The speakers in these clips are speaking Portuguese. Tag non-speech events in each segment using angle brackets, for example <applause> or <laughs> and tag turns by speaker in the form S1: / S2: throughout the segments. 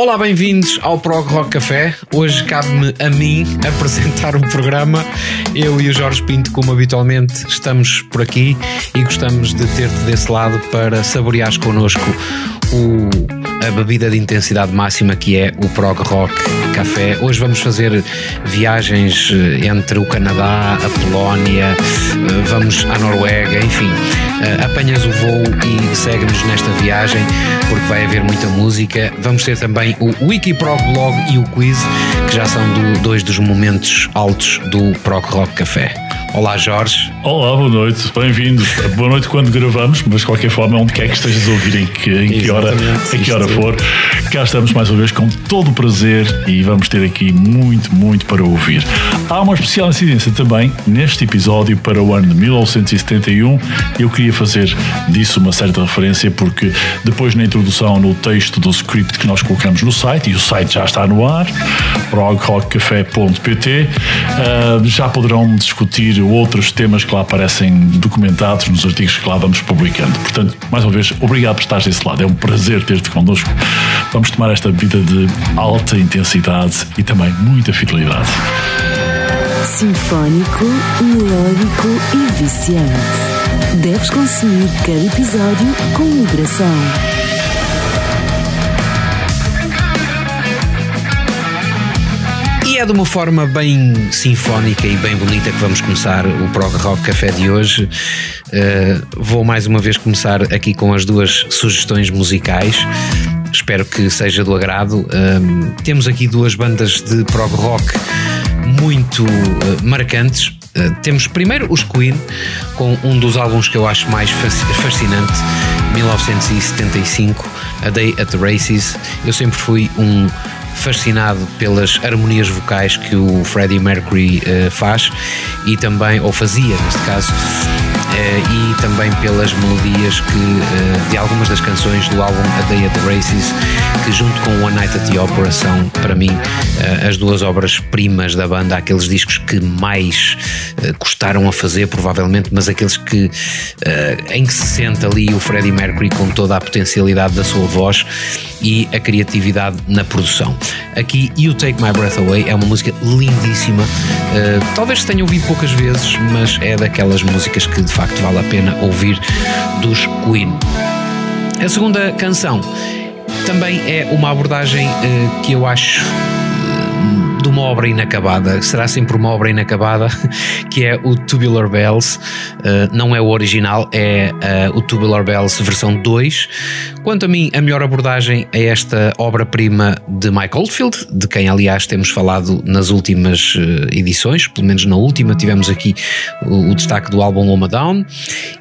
S1: Olá, bem-vindos ao Prog Rock Café. Hoje cabe-me a mim <laughs> apresentar o programa. Eu e o Jorge Pinto, como habitualmente, estamos por aqui e gostamos de ter-te desse lado para saboreares connosco o, a bebida de intensidade máxima que é o Prog Rock Café. Hoje vamos fazer viagens eh, entre o Canadá, a Polónia, eh, vamos à Noruega, enfim. Eh, Apanhas o voo e segue-nos nesta viagem porque vai haver muita música. Vamos ter também o Wikiprog Blog e o quiz, que já são do- dois dos momentos altos do Prog Rock Café. Olá, Jorge.
S2: Olá, boa noite, bem-vindos. Boa noite quando gravamos, mas de qualquer forma, onde quer que estejas a ouvir, em que, em que hora, em que hora for, cá estamos mais uma vez com todo o prazer e vamos ter aqui muito, muito para ouvir. Há uma especial incidência também neste episódio para o ano de 1971. Eu queria fazer disso uma certa referência porque depois na introdução, no texto do script que nós colocamos no site, e o site já está no ar, progrockcafé.pt, ah, já poderão discutir outros temas que lá aparecem documentados nos artigos que lá vamos publicando. Portanto, mais uma vez, obrigado por estares desse lado. É um prazer ter-te connosco. Vamos tomar esta bebida de alta intensidade e também muita fidelidade.
S3: Sinfónico, melódico e viciante. Deves consumir cada episódio com moderação.
S1: É de uma forma bem sinfónica e bem bonita que vamos começar o Prog Rock Café de hoje. Uh, vou mais uma vez começar aqui com as duas sugestões musicais. Espero que seja do agrado. Um, temos aqui duas bandas de prog rock muito uh, marcantes. Uh, temos primeiro os Queen, com um dos álbuns que eu acho mais fasc- fascinante, 1975, A Day at the Races. Eu sempre fui um fascinado pelas harmonias vocais que o Freddie Mercury eh, faz e também, ou fazia neste caso, e também pelas melodias que, eh, de algumas das canções do álbum A Day at the Races, que junto com One Night at the Opera são, para mim, eh, as duas obras-primas da banda, aqueles discos que mais eh, custaram a fazer, provavelmente, mas aqueles que eh, em que se sente ali o Freddie Mercury com toda a potencialidade da sua voz e a criatividade na produção. Aqui, You Take My Breath Away é uma música lindíssima. Talvez se tenha ouvido poucas vezes, mas é daquelas músicas que de facto vale a pena ouvir dos Queen. A segunda canção também é uma abordagem uh, que eu acho uh, de uma obra inacabada, será sempre uma obra inacabada, <laughs> que é o Tubular Bells. Uh, não é o original, é uh, o Tubular Bells versão 2. Quanto a mim, a melhor abordagem é esta obra-prima de Mike Oldfield, de quem, aliás, temos falado nas últimas uh, edições, pelo menos na última, tivemos aqui o, destaque do álbum Loma Down.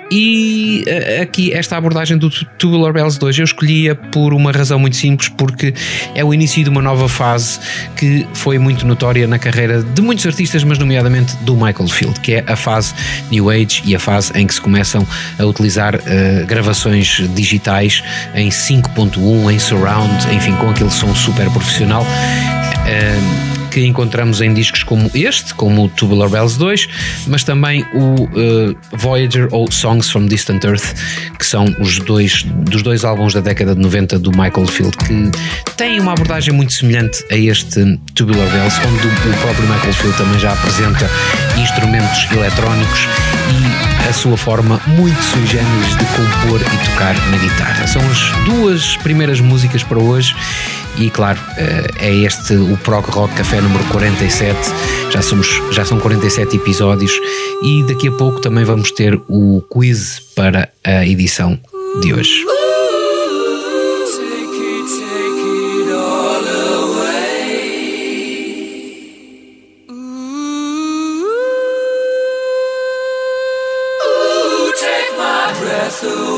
S1: E uh, aqui, esta abordagem do Tubular Bells 2 eu escolhia por uma razão muito simples, porque é o início de uma nova fase que foi muito notória na carreira de muitos artistas, mas nomeadamente do Michael Field, que é a fase New Age e a fase em que se começam a utilizar uh, gravações digitais em 5.1, em surround, enfim, com aquele som super profissional. Uh, que encontramos em discos como este, como o Tubular Bells 2, mas também o uh, Voyager ou Songs from Distant Earth, que são os dois dos dois álbuns da década de 90 do Michael Field, que têm uma abordagem muito semelhante a este Tubular Bells, onde o próprio Michael Field também já apresenta instrumentos eletrónicos e a sua forma muito sui generis de compor e tocar na guitarra. São as duas primeiras músicas para hoje e claro, eh, é este o Prog Rock Café número 47. Já, somos, já são 47 episódios e daqui a pouco também vamos ter o quiz para a edição de hoje.
S4: Breath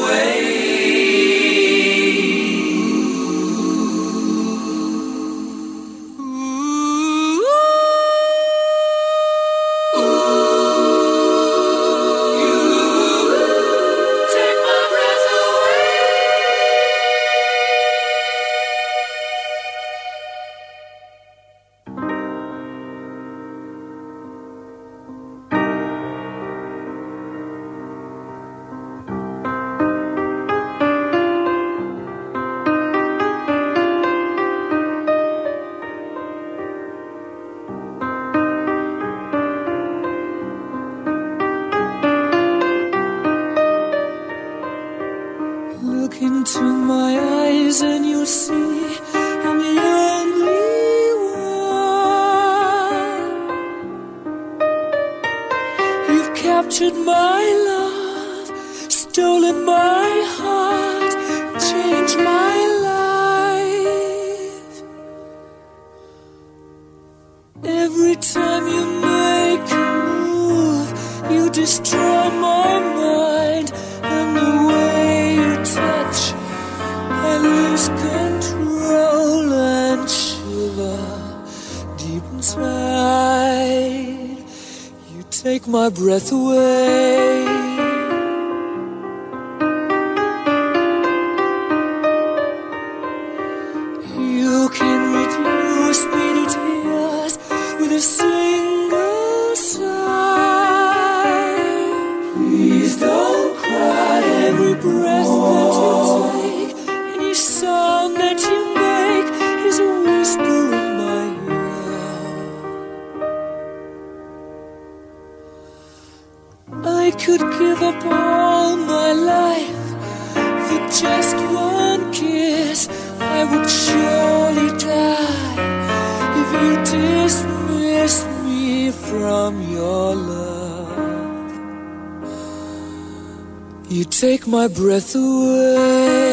S4: take my breath away.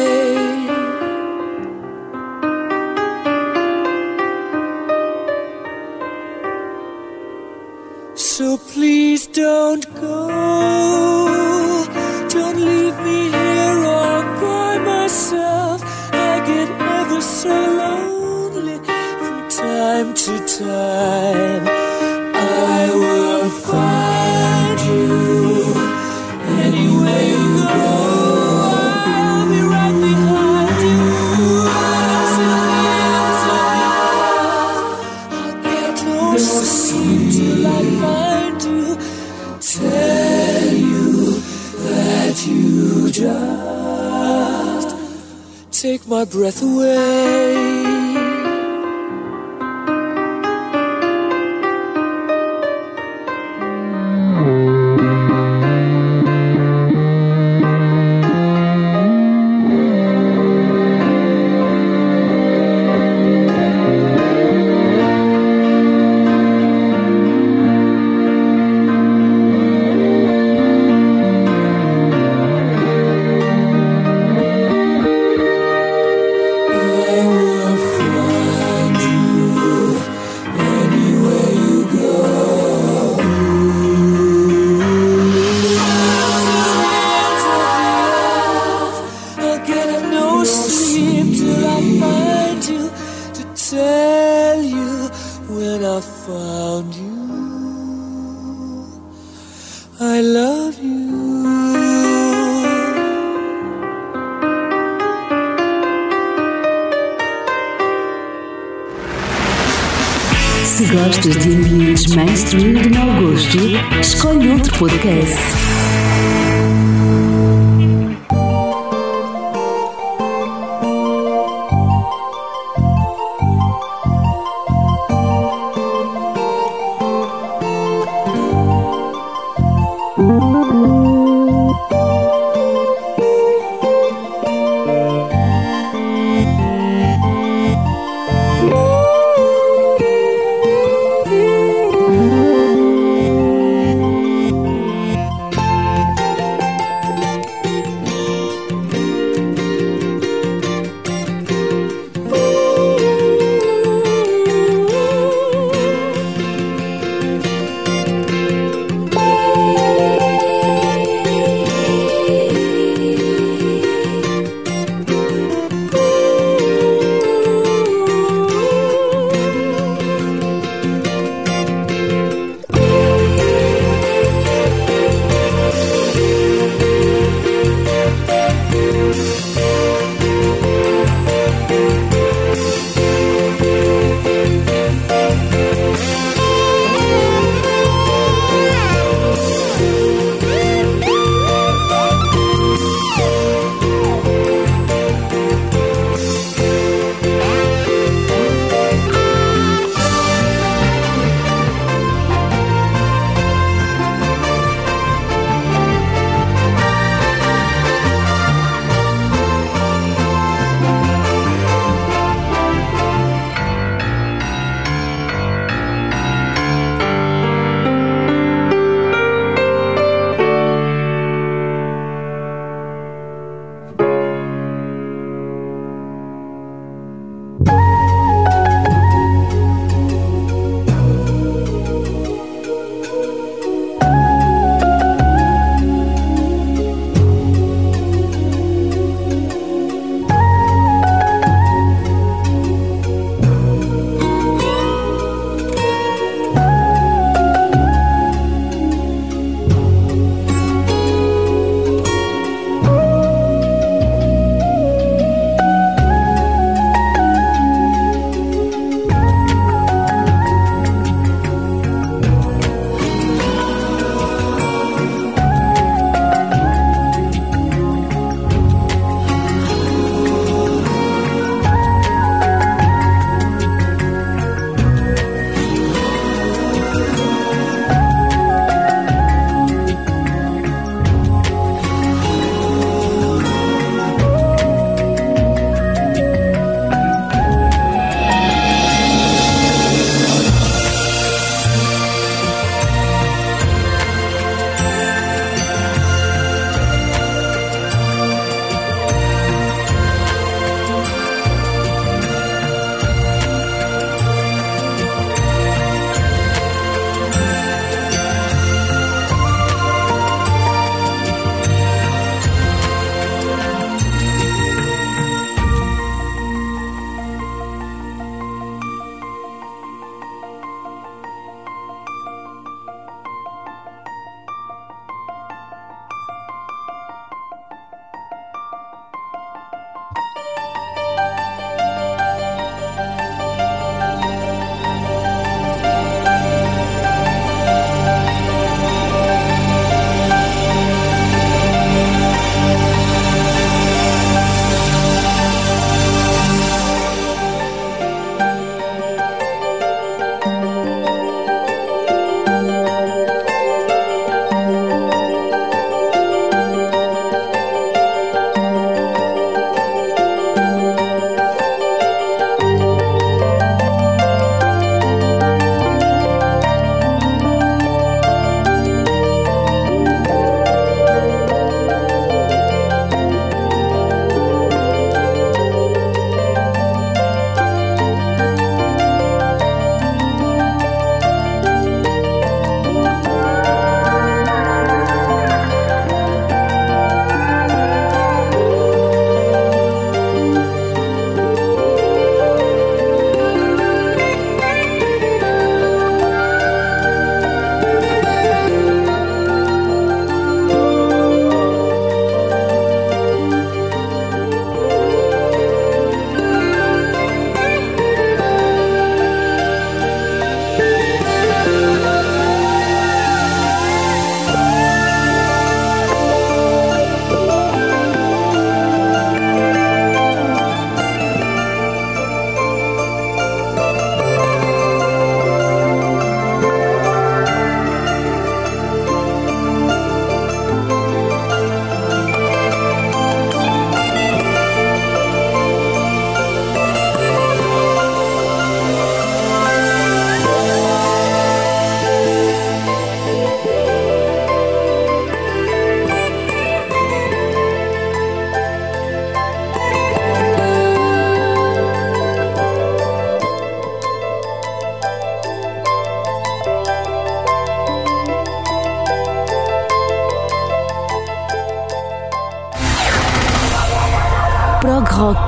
S4: So please don't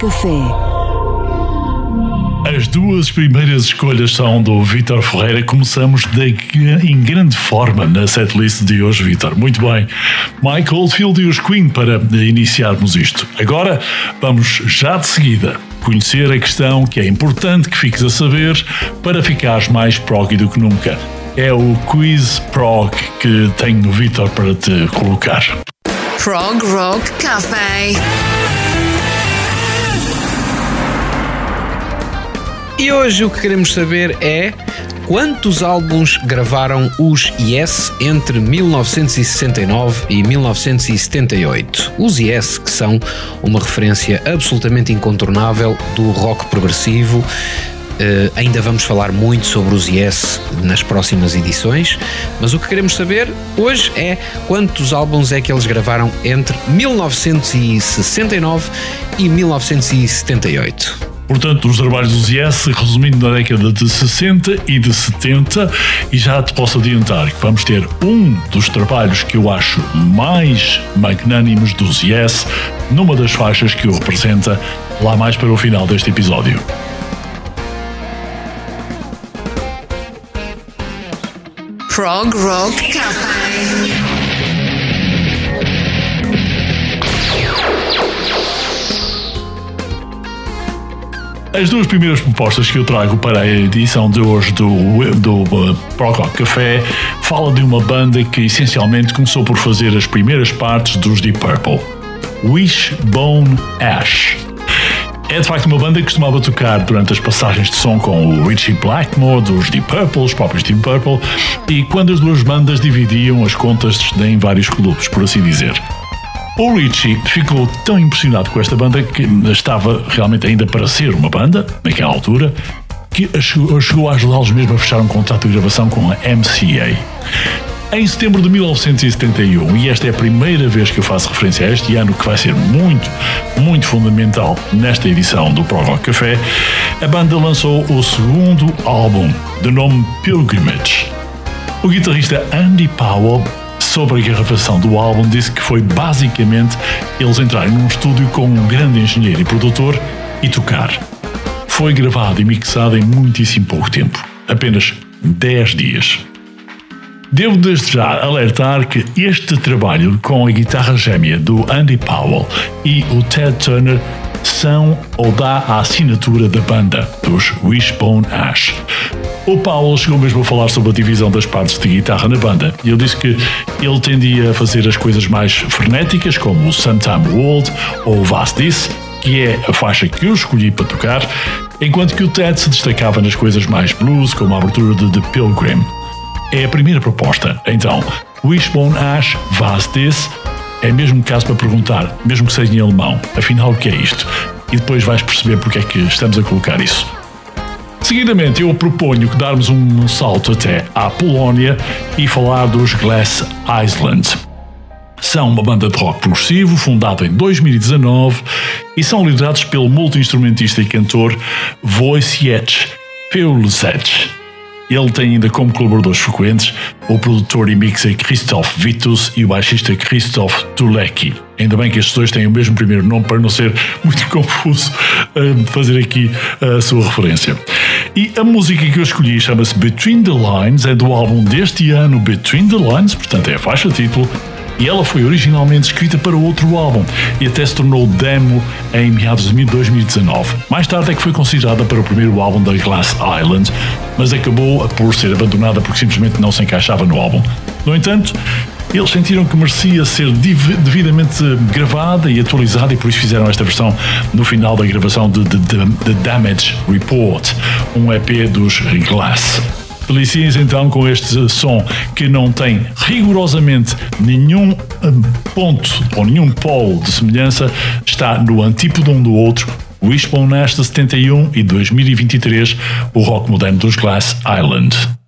S3: Café.
S2: As duas primeiras escolhas são do Vítor Ferreira. Começamos de, em grande forma na setlist de hoje, Vítor. Muito bem. Mike Oldfield e os Queen para iniciarmos isto. Agora vamos já de seguida conhecer a questão que é importante que fiques a saber para ficares mais prog do que nunca. É o quiz prog que tenho no Vítor para te colocar.
S5: Prog Rock Café.
S1: E hoje o que queremos saber é quantos álbuns gravaram os Yes entre 1969 e 1978. Os Yes, que são uma referência absolutamente incontornável do rock progressivo. Uh, ainda vamos falar muito sobre os Yes nas próximas edições, mas o que queremos saber hoje é quantos álbuns é que eles gravaram entre 1969 e 1978.
S2: Portanto, os trabalhos dos Yes, resumindo na década de 60 e de 70, e já te posso adiantar que vamos ter um dos trabalhos que eu acho mais magnânimos dos Yes numa das faixas que o representa lá mais para o final deste episódio.
S5: Prog Rock Café.
S2: As duas primeiras propostas que eu trago para a edição de hoje do, do uh, Café fala de uma banda que essencialmente começou por fazer as primeiras partes dos Deep Purple. Wishbone Ash. É de facto uma banda que costumava tocar durante as passagens de som com o Richie Blackmore, dos Deep Purple, os próprios Deep Purple, e quando as duas bandas dividiam as contas em vários clubes, por assim dizer. O Richie ficou tão impressionado com esta banda que estava realmente ainda para ser uma banda, naquela altura, que chegou a ajudá-los mesmo a fechar um contrato de gravação com a MCA. Em setembro de 1971, e esta é a primeira vez que eu faço referência a este ano, que vai ser muito, muito fundamental nesta edição do Pro Rock Café, a banda lançou o segundo álbum, de nome Pilgrimage. O guitarrista Andy Powell sobre a gravação do álbum disse que foi basicamente eles entrarem num estúdio com um grande engenheiro e produtor e tocar. Foi gravado e mixado em muitíssimo pouco tempo apenas 10 dias. Devo desde já alertar que este trabalho com a guitarra gêmea do Andy Powell e o Ted Turner são ou dá a assinatura da banda, dos Wishbone Ash. O Paulo chegou mesmo a falar sobre a divisão das partes de guitarra na banda e ele disse que ele tendia a fazer as coisas mais frenéticas, como o Sometime World ou o Vast This, que é a faixa que eu escolhi para tocar, enquanto que o Ted se destacava nas coisas mais blues, como a abertura de The Pilgrim. É a primeira proposta, então, Wishbone Ash, Vast This, é mesmo caso para perguntar, mesmo que seja em alemão, afinal o que é isto? E depois vais perceber porque é que estamos a colocar isso. Seguidamente, eu proponho que darmos um salto até à Polónia e falar dos Glass Island. São uma banda de rock progressivo fundada em 2019 e são liderados pelo multi-instrumentista e cantor Wojciech Peulzec. Ele tem ainda como colaboradores frequentes o produtor e mixer Christoph Vitus e o baixista Christoph Tulecki. Ainda bem que estes dois têm o mesmo primeiro nome para não ser muito <laughs> confuso uh, fazer aqui a sua referência. E a música que eu escolhi chama-se Between the Lines, é do álbum deste ano Between the Lines, portanto é a faixa título e ela foi originalmente escrita para outro álbum e até se tornou demo em meados de 2019. Mais tarde é que foi considerada para o primeiro álbum da Glass Island, mas acabou por ser abandonada porque simplesmente não se encaixava no álbum. No entanto, eles sentiram que merecia ser devidamente gravada e atualizada e por isso fizeram esta versão no final da gravação de The Damage Report, um EP dos Glass. Deliciem-se então com este som que não tem rigorosamente nenhum hum, ponto ou nenhum polo de semelhança, está no antípodo um do outro. Wishbone Nesta 71 e 2023, o rock moderno dos Glass Island.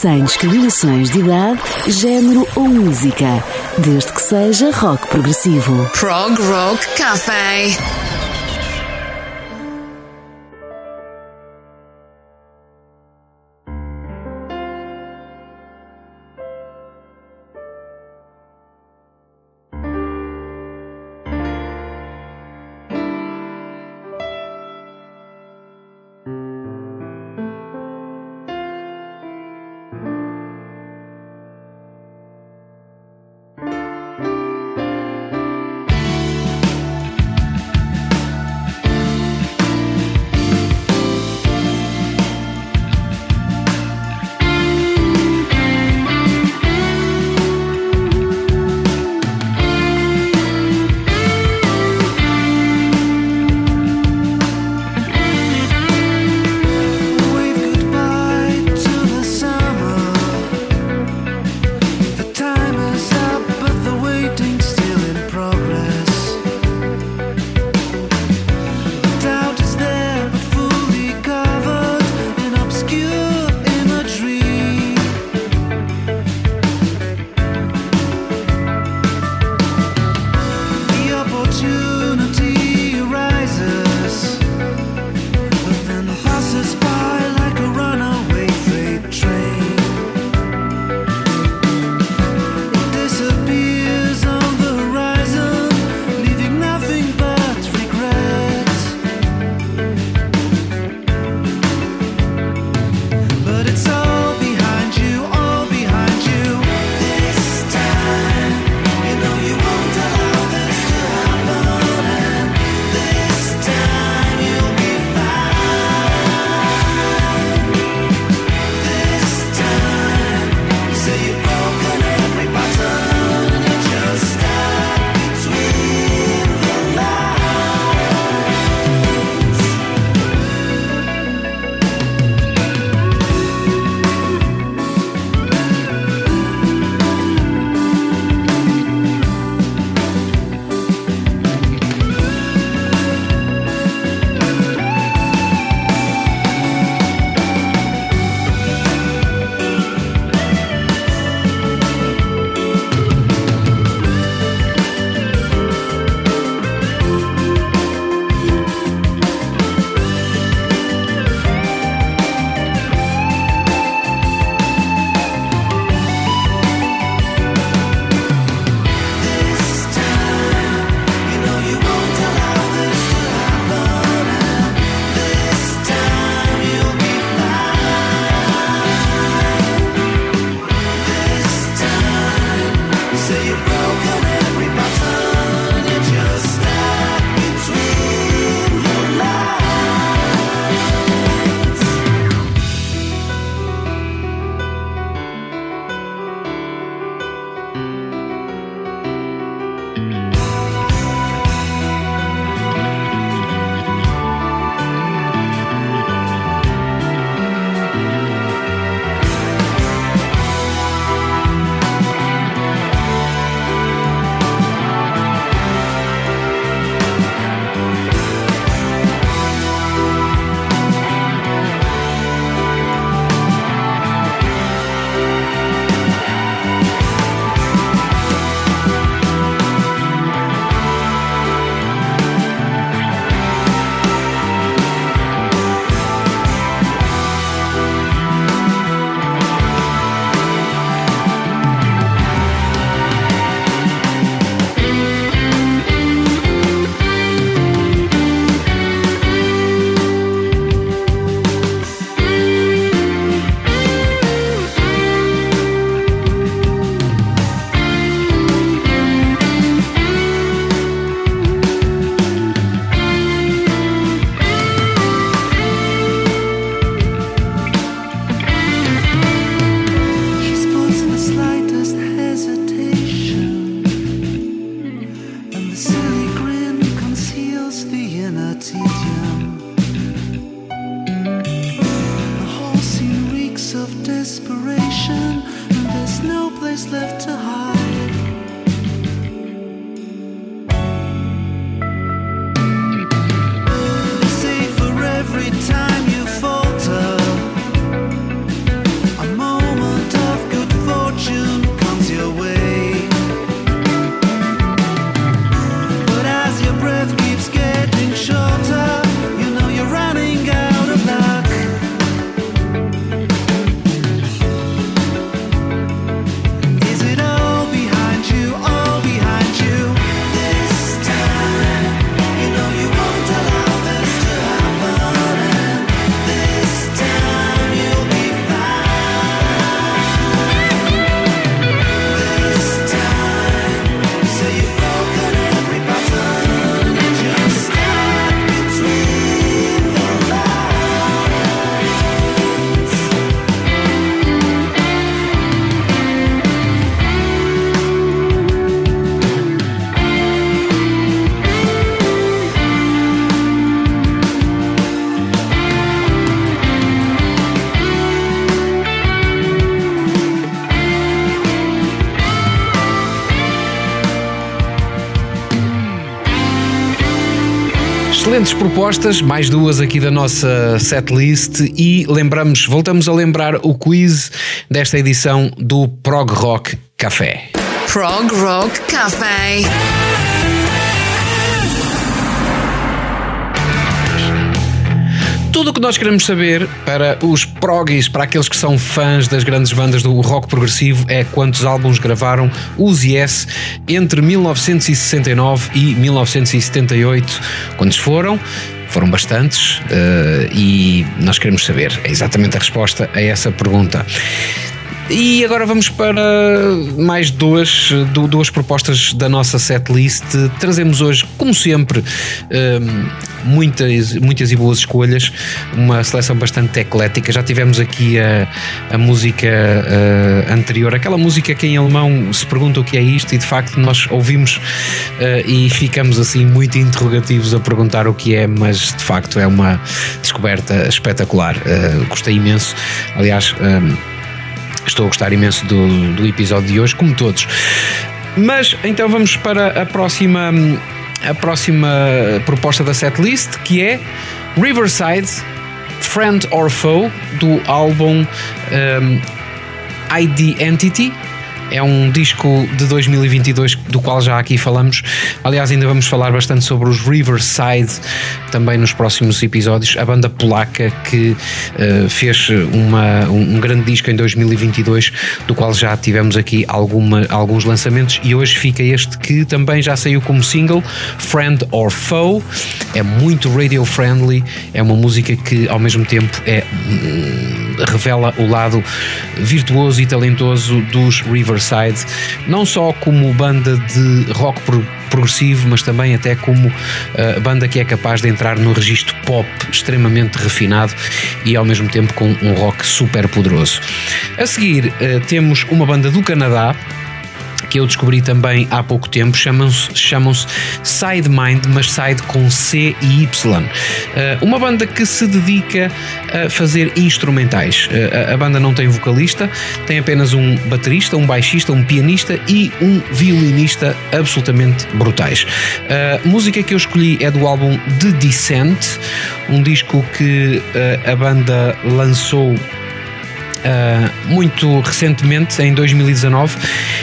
S3: sem discriminações de idade, género ou música, desde que seja rock progressivo.
S6: Prog Rock Café.
S1: Excelentes propostas, mais duas aqui da nossa setlist e lembramos, voltamos a lembrar o quiz desta edição do Prog Rock Café.
S5: Prog Rock Café.
S1: Tudo o que nós queremos saber para os proggies, para aqueles que são fãs das grandes bandas do rock progressivo, é quantos álbuns gravaram os Yes entre 1969 e 1978. Quantos foram? Foram bastantes uh, e nós queremos saber exatamente a resposta a essa pergunta. E agora vamos para mais duas, duas propostas da nossa setlist. Trazemos hoje, como sempre, hum, muitas, muitas e boas escolhas, uma seleção bastante eclética. Já tivemos aqui a, a música uh, anterior, aquela música que em alemão se pergunta o que é isto, e de facto nós ouvimos uh, e ficamos assim muito interrogativos a perguntar o que é, mas de facto é uma descoberta espetacular. Uh, gostei imenso. Aliás. Um, Estou a gostar imenso do, do episódio de hoje, como todos. Mas então vamos para a próxima, a próxima proposta da setlist, que é Riverside, Friend or Foe, do álbum um, ID Entity é um disco de 2022 do qual já aqui falamos. Aliás, ainda vamos falar bastante sobre os Riverside também nos próximos episódios. A banda polaca que uh, fez uma, um, um, grande disco em 2022, do qual já tivemos aqui alguma, alguns lançamentos. E hoje fica este que também já saiu como single, Friend or Foe. É muito radio friendly, é uma música que ao mesmo tempo é, hum, revela o lado virtuoso e talentoso dos Riverside Riverside, não só como banda de rock progressivo, mas também até como uh, banda que é capaz de entrar no registro pop extremamente refinado e ao mesmo tempo com um rock super poderoso. A seguir uh, temos uma banda do Canadá que eu descobri também há pouco tempo, chamam-se chamam Side Mind, mas Side com C e Y. Eh, uma banda que se dedica a fazer instrumentais. Eh, a banda não tem vocalista, tem apenas um baterista, um baixista, um pianista e um violinista absolutamente brutais. A música que eu escolhi é do álbum The Descent, um disco que eh, a banda lançou muito recentemente, em 2019,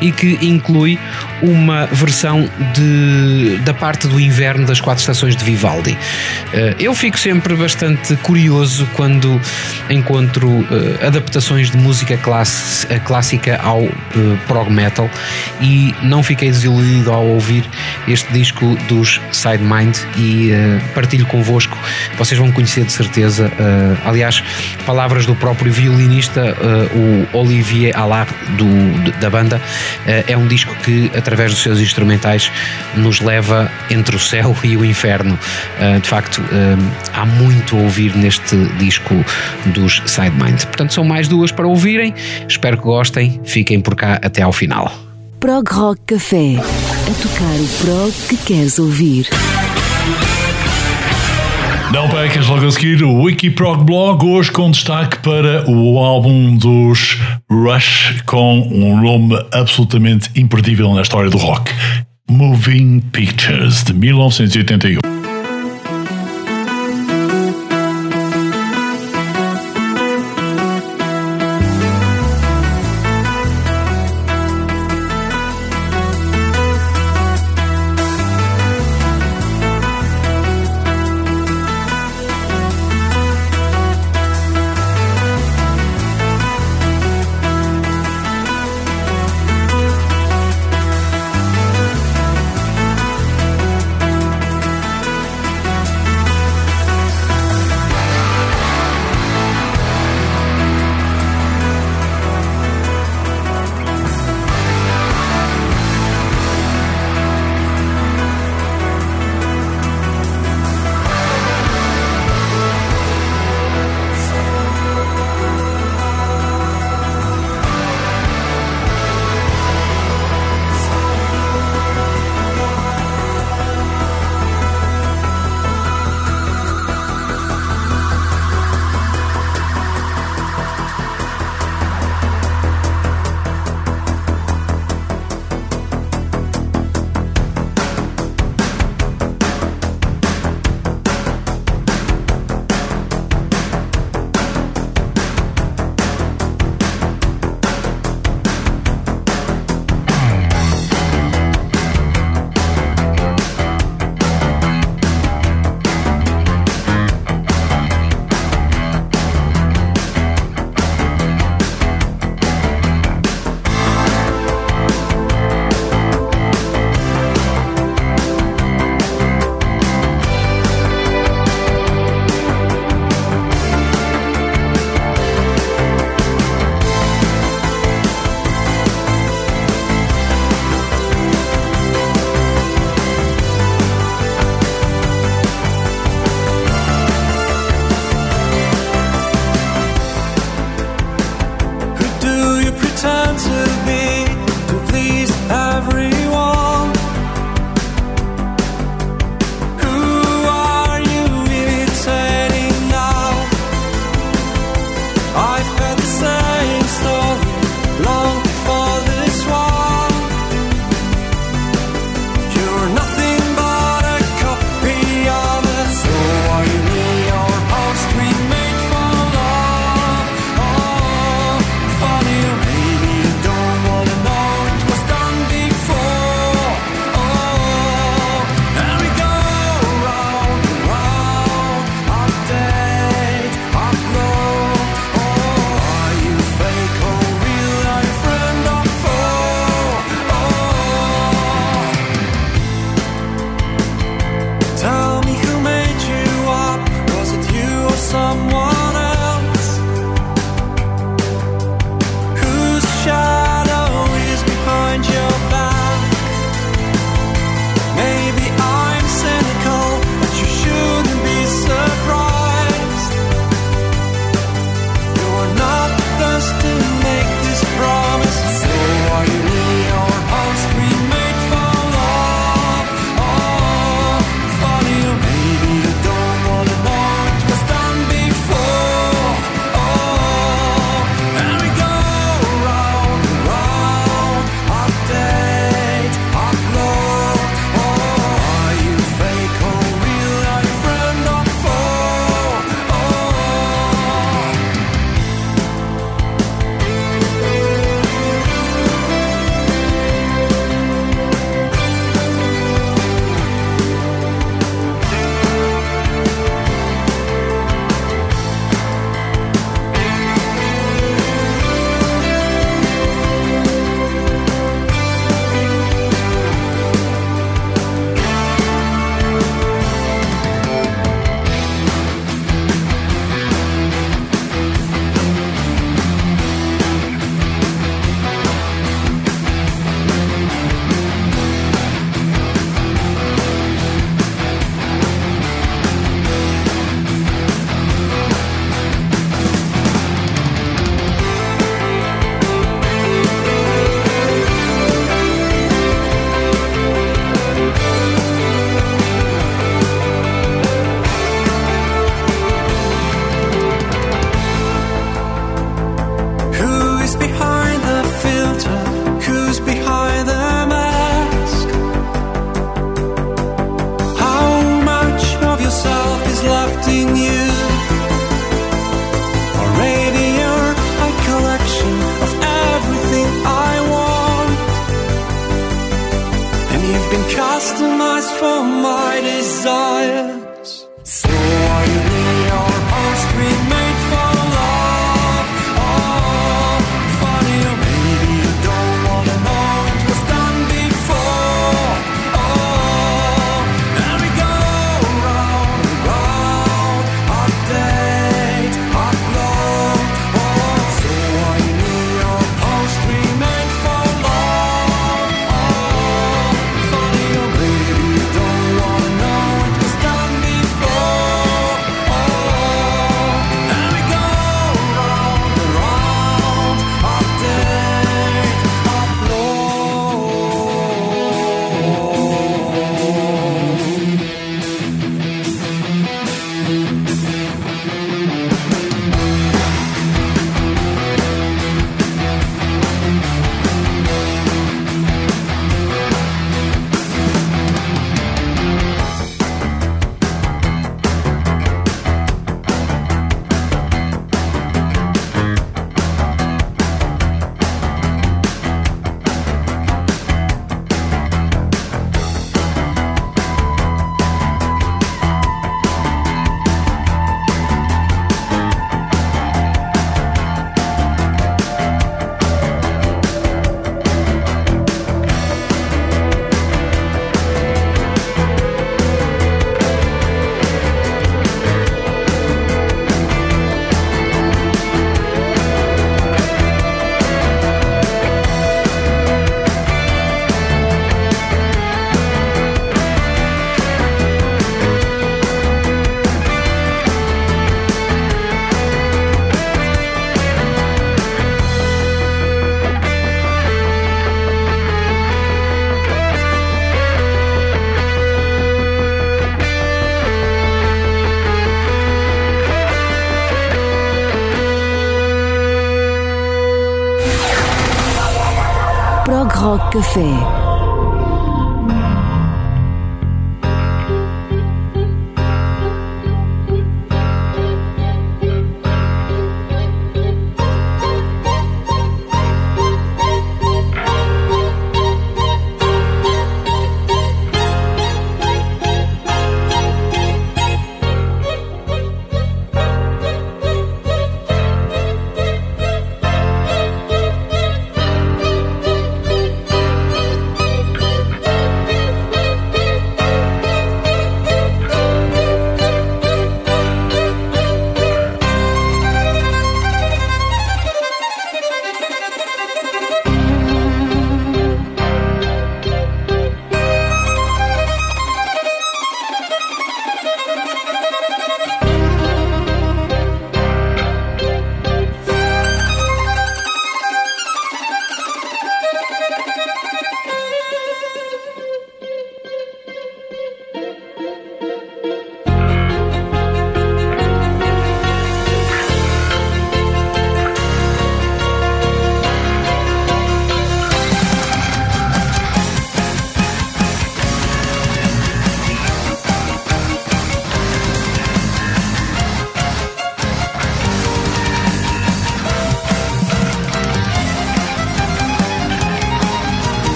S1: e que inclui uma versão de, da parte do inverno das quatro estações de Vivaldi. Uh, eu fico sempre bastante curioso quando encontro uh, adaptações de música class, clássica ao prog metal e não fiquei desiludido ao ouvir este disco dos Sidemind e partilho convosco. Vocês vão conhecer de certeza, aliás, palavras do próprio violinista o Olivier Allar do, da banda, é um disco que, através dos seus instrumentais, nos leva entre o céu <laughs> e o inferno. Uh, de facto, há muito a ouvir neste disco dos Sidemind. Portanto, são mais duas para ouvirem. Espero que gostem. Fiquem por cá até ao final.
S3: Prog Rock Café a tocar o prog que queres ouvir.
S2: Não percas logo a seguir o Wikiprog Blog, hoje com destaque para o álbum dos Rush, com um nome absolutamente imperdível na história do rock: Moving Pictures, de 1981.
S3: Rock Café.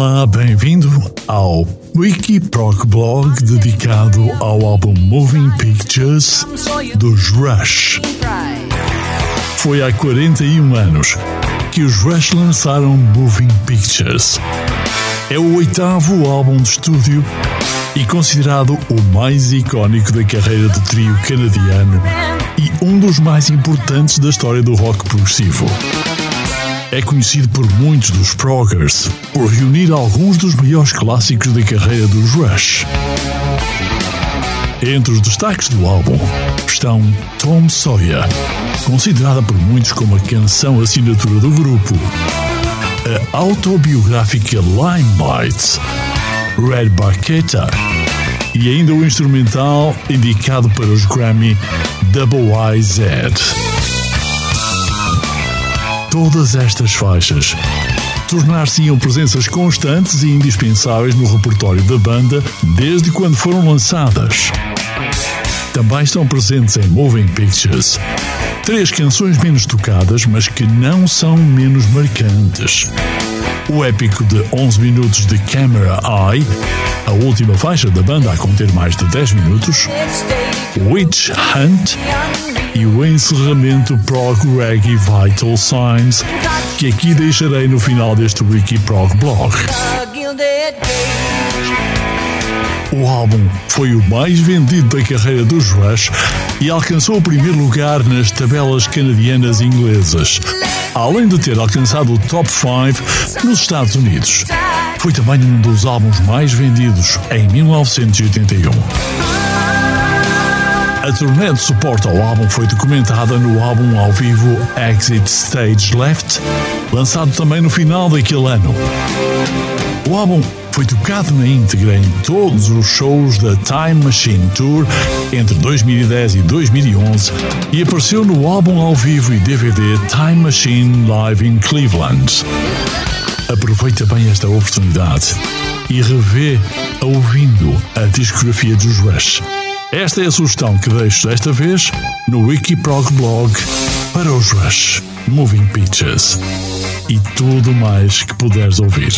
S2: Olá, bem-vindo ao Wikiproc Blog dedicado ao álbum Moving Pictures dos Rush. Foi há 41 anos que os Rush lançaram Moving Pictures. É o oitavo álbum de estúdio e considerado o mais icónico da carreira do trio canadiano e um dos mais importantes da história do rock progressivo é conhecido por muitos dos proggers por reunir alguns dos maiores clássicos da carreira dos Rush. Entre os destaques do álbum estão Tom Sawyer, considerada por muitos como a canção assinatura do grupo, a autobiográfica Limelight, Red Barqueta e ainda o instrumental indicado para os Grammy Double IZ. Todas estas faixas tornar-se-iam presenças constantes e indispensáveis no repertório da banda desde quando foram lançadas. também estão presentes em Moving Pictures. Três canções menos tocadas, mas que não são menos marcantes. O épico de 11 minutos de Camera Eye, a última faixa da banda a conter mais de 10 minutos, Witch Hunt e o encerramento prog reggae Vital Signs, que aqui deixarei no final deste Wiki Prog Blog. O álbum foi o mais vendido da carreira dos Rush e alcançou o primeiro lugar nas tabelas canadianas e inglesas, além de ter alcançado o top 5 nos Estados Unidos. Foi também um dos álbuns mais vendidos em 1981. A turnê de suporte ao álbum foi documentada no álbum ao vivo Exit Stage Left, lançado também no final daquele ano. O álbum foi tocado na íntegra em todos os shows da Time Machine Tour entre 2010 e 2011 e apareceu no álbum ao vivo e DVD Time Machine Live in Cleveland. Aproveita bem esta oportunidade e revê ouvindo a discografia dos Rush. Esta é a sugestão que deixo desta vez no Wikiprog blog para os Rush, Moving Pictures e tudo mais que puderes ouvir.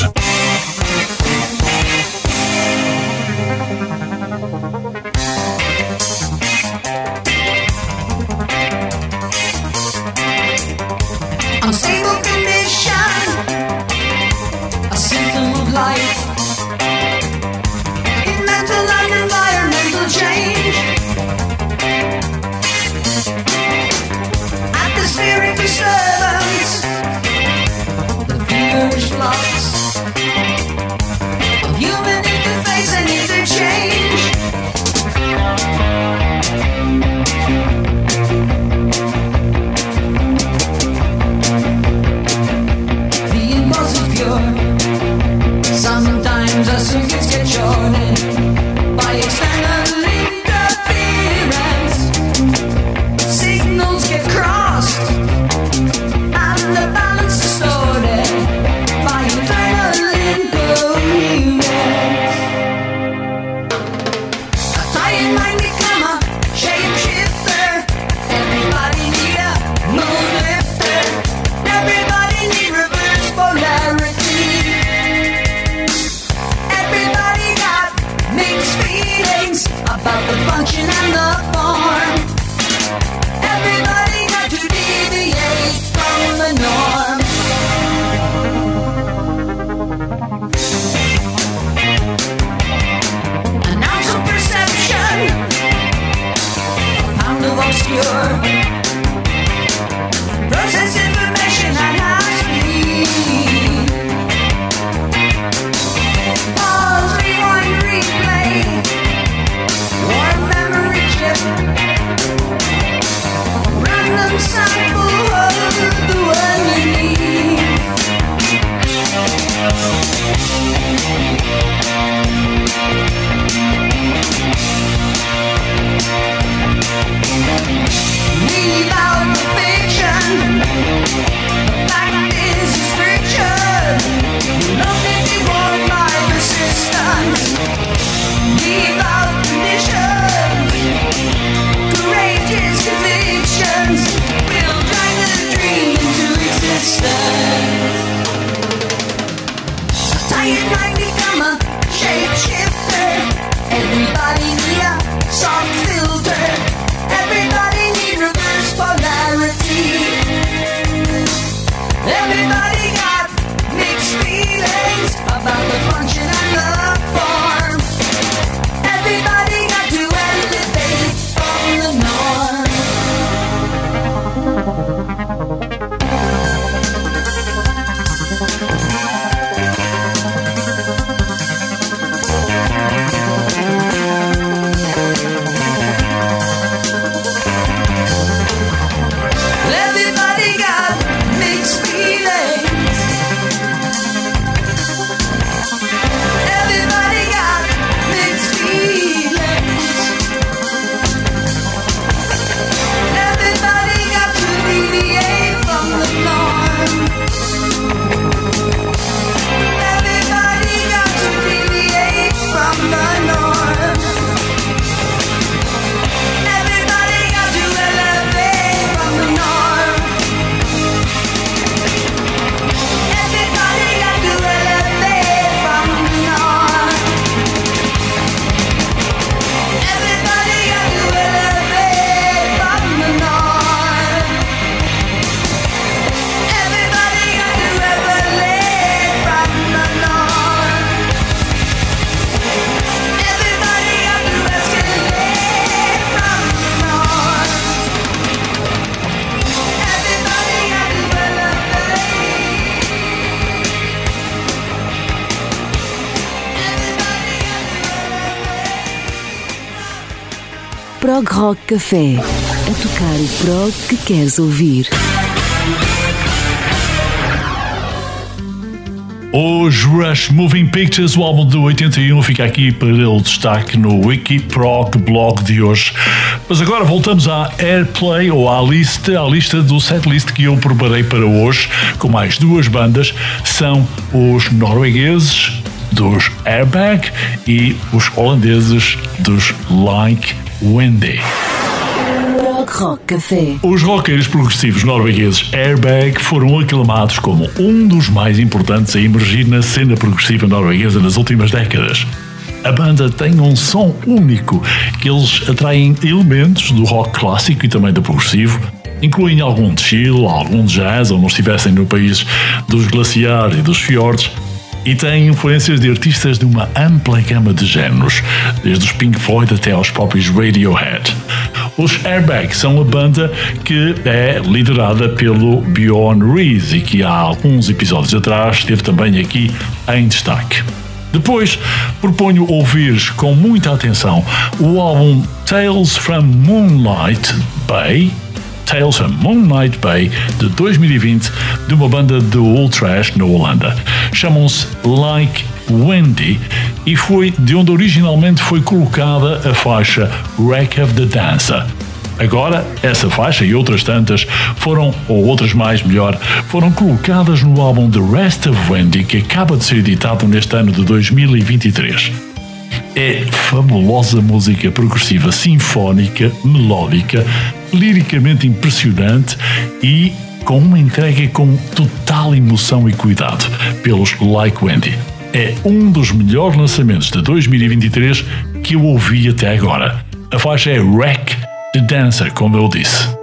S3: Prog Café. A tocar o prog que queres ouvir.
S2: Os Rush Moving Pictures, o álbum de 81, fica aqui para o destaque no Wiki Prog blog de hoje. Mas agora voltamos à Airplay ou à lista, à lista do setlist que eu preparei para hoje, com mais duas bandas, são os noruegueses dos Airbag e os holandeses dos Like Wendy.
S3: Rock Café.
S2: Os roqueiros progressivos noruegueses Airbag foram aclamados como um dos mais importantes a emergir na cena progressiva norueguesa nas últimas décadas. A banda tem um som único, que eles atraem elementos do rock clássico e também do progressivo, incluem algum chill, algum jazz, ou não estivessem no país dos glaciares e dos fiordes, e tem influências de artistas de uma ampla gama de géneros, desde os Pink Floyd até aos próprios Radiohead. Os Airbag são a banda que é liderada pelo Bjorn Rees e que há alguns episódios atrás esteve também aqui em destaque. Depois, proponho ouvires com muita atenção o álbum Tales from Moonlight Bay, Tales from Moonlight Bay de 2020 de uma banda de old trash na Holanda. Chamam-se Like Wendy e foi de onde originalmente foi colocada a faixa Wreck of the Dancer. Agora, essa faixa e outras tantas foram, ou outras mais melhor, foram colocadas no álbum The Rest of Wendy que acaba de ser editado neste ano de 2023. É fabulosa música progressiva, sinfónica, melódica, liricamente impressionante e com uma entrega com total emoção e cuidado pelos Like Wendy. É um dos melhores lançamentos de 2023 que eu ouvi até agora. A faixa é Wreck the Dancer, como eu disse.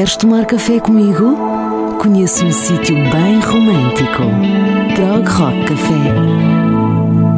S3: Queres tomar café comigo? Conheço um sítio bem romântico. Prog Rock Café.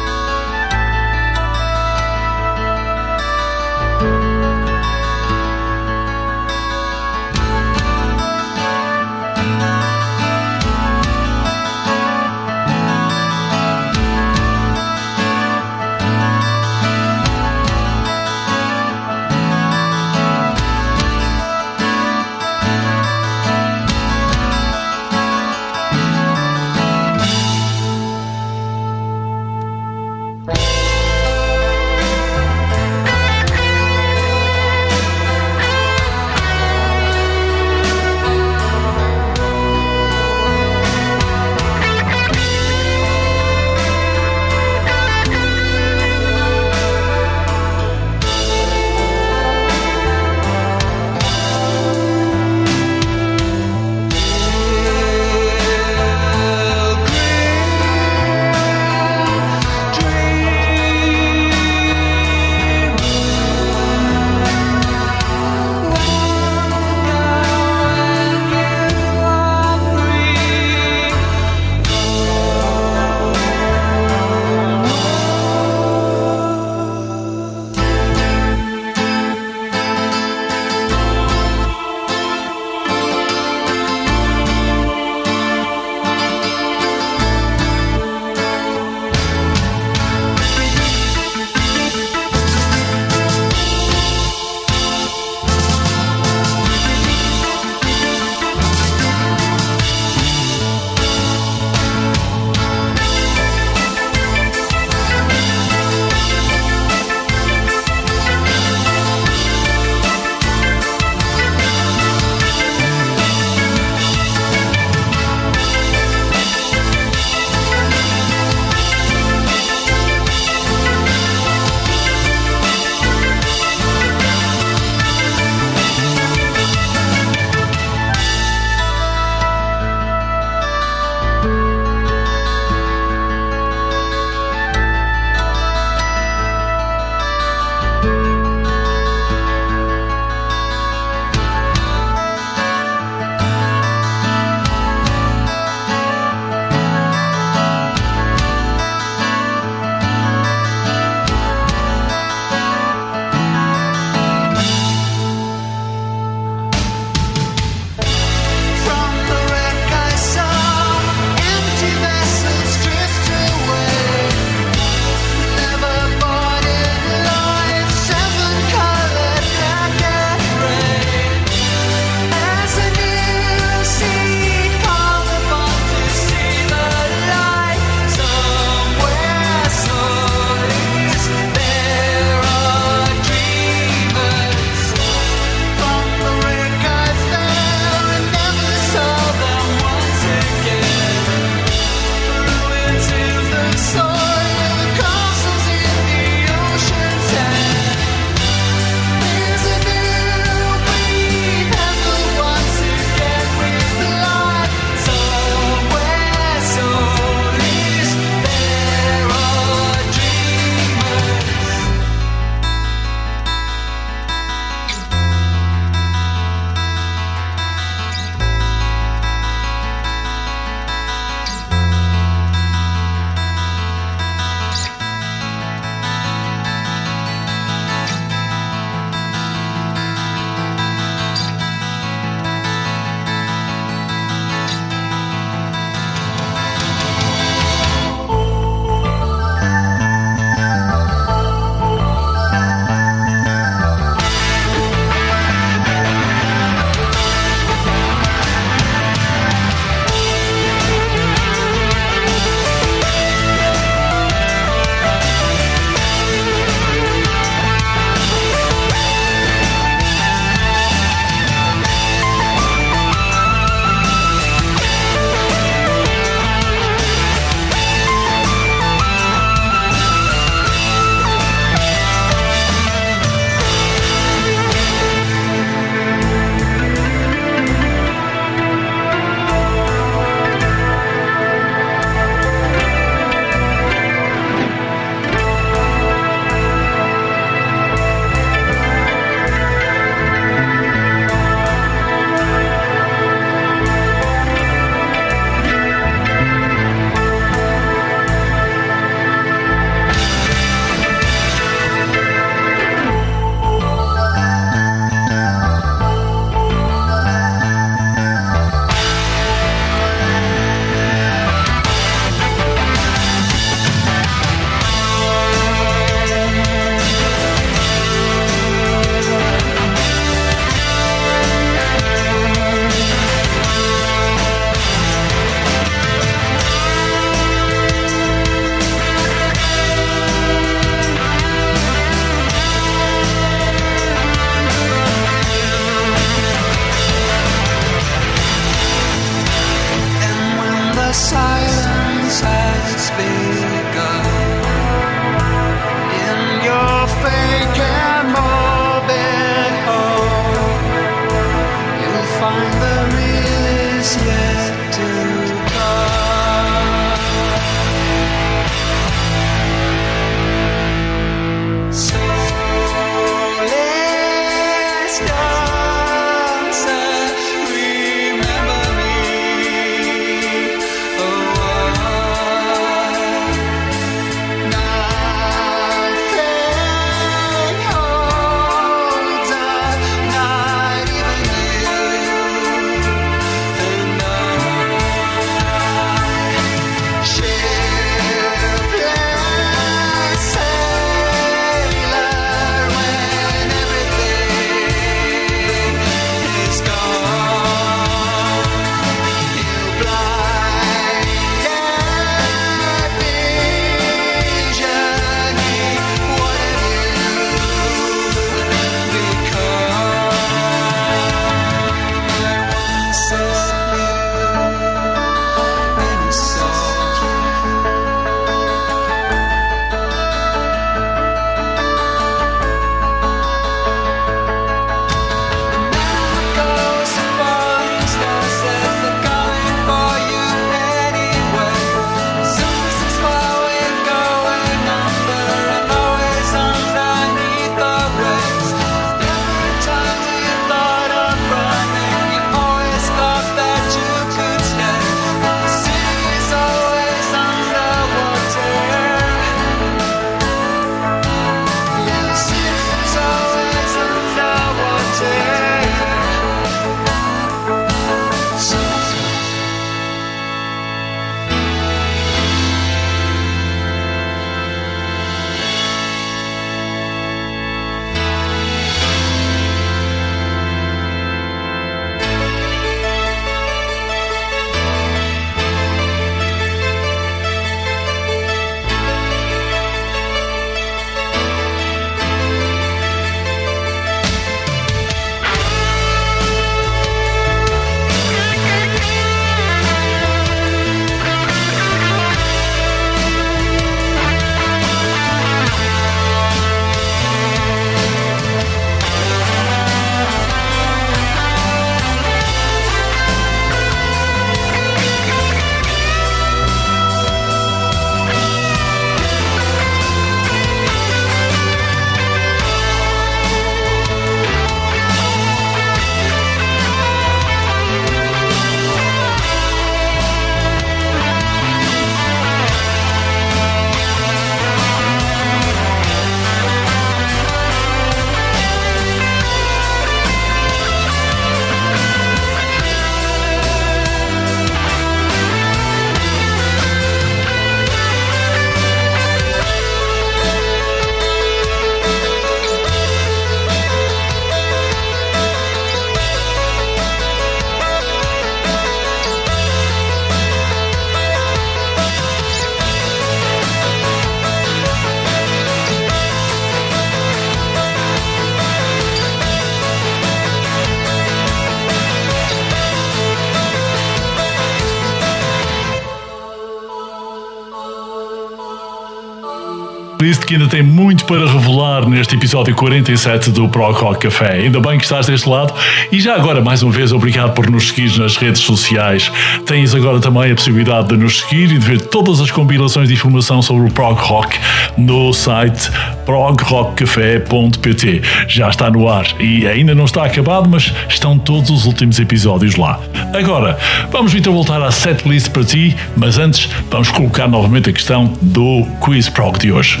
S2: Que ainda tem muito para revelar neste episódio 47 do Prog Rock Café. Ainda bem que estás deste lado. E já agora, mais uma vez, obrigado por nos seguir nas redes sociais. Tens agora também a possibilidade de nos seguir e de ver todas as compilações de informação sobre o Prog Rock no site progrockcafé.pt. Já está no ar e ainda não está acabado, mas estão todos os últimos episódios lá. Agora, vamos então voltar à setlist para ti, mas antes vamos colocar novamente a questão do Quiz Prog de hoje.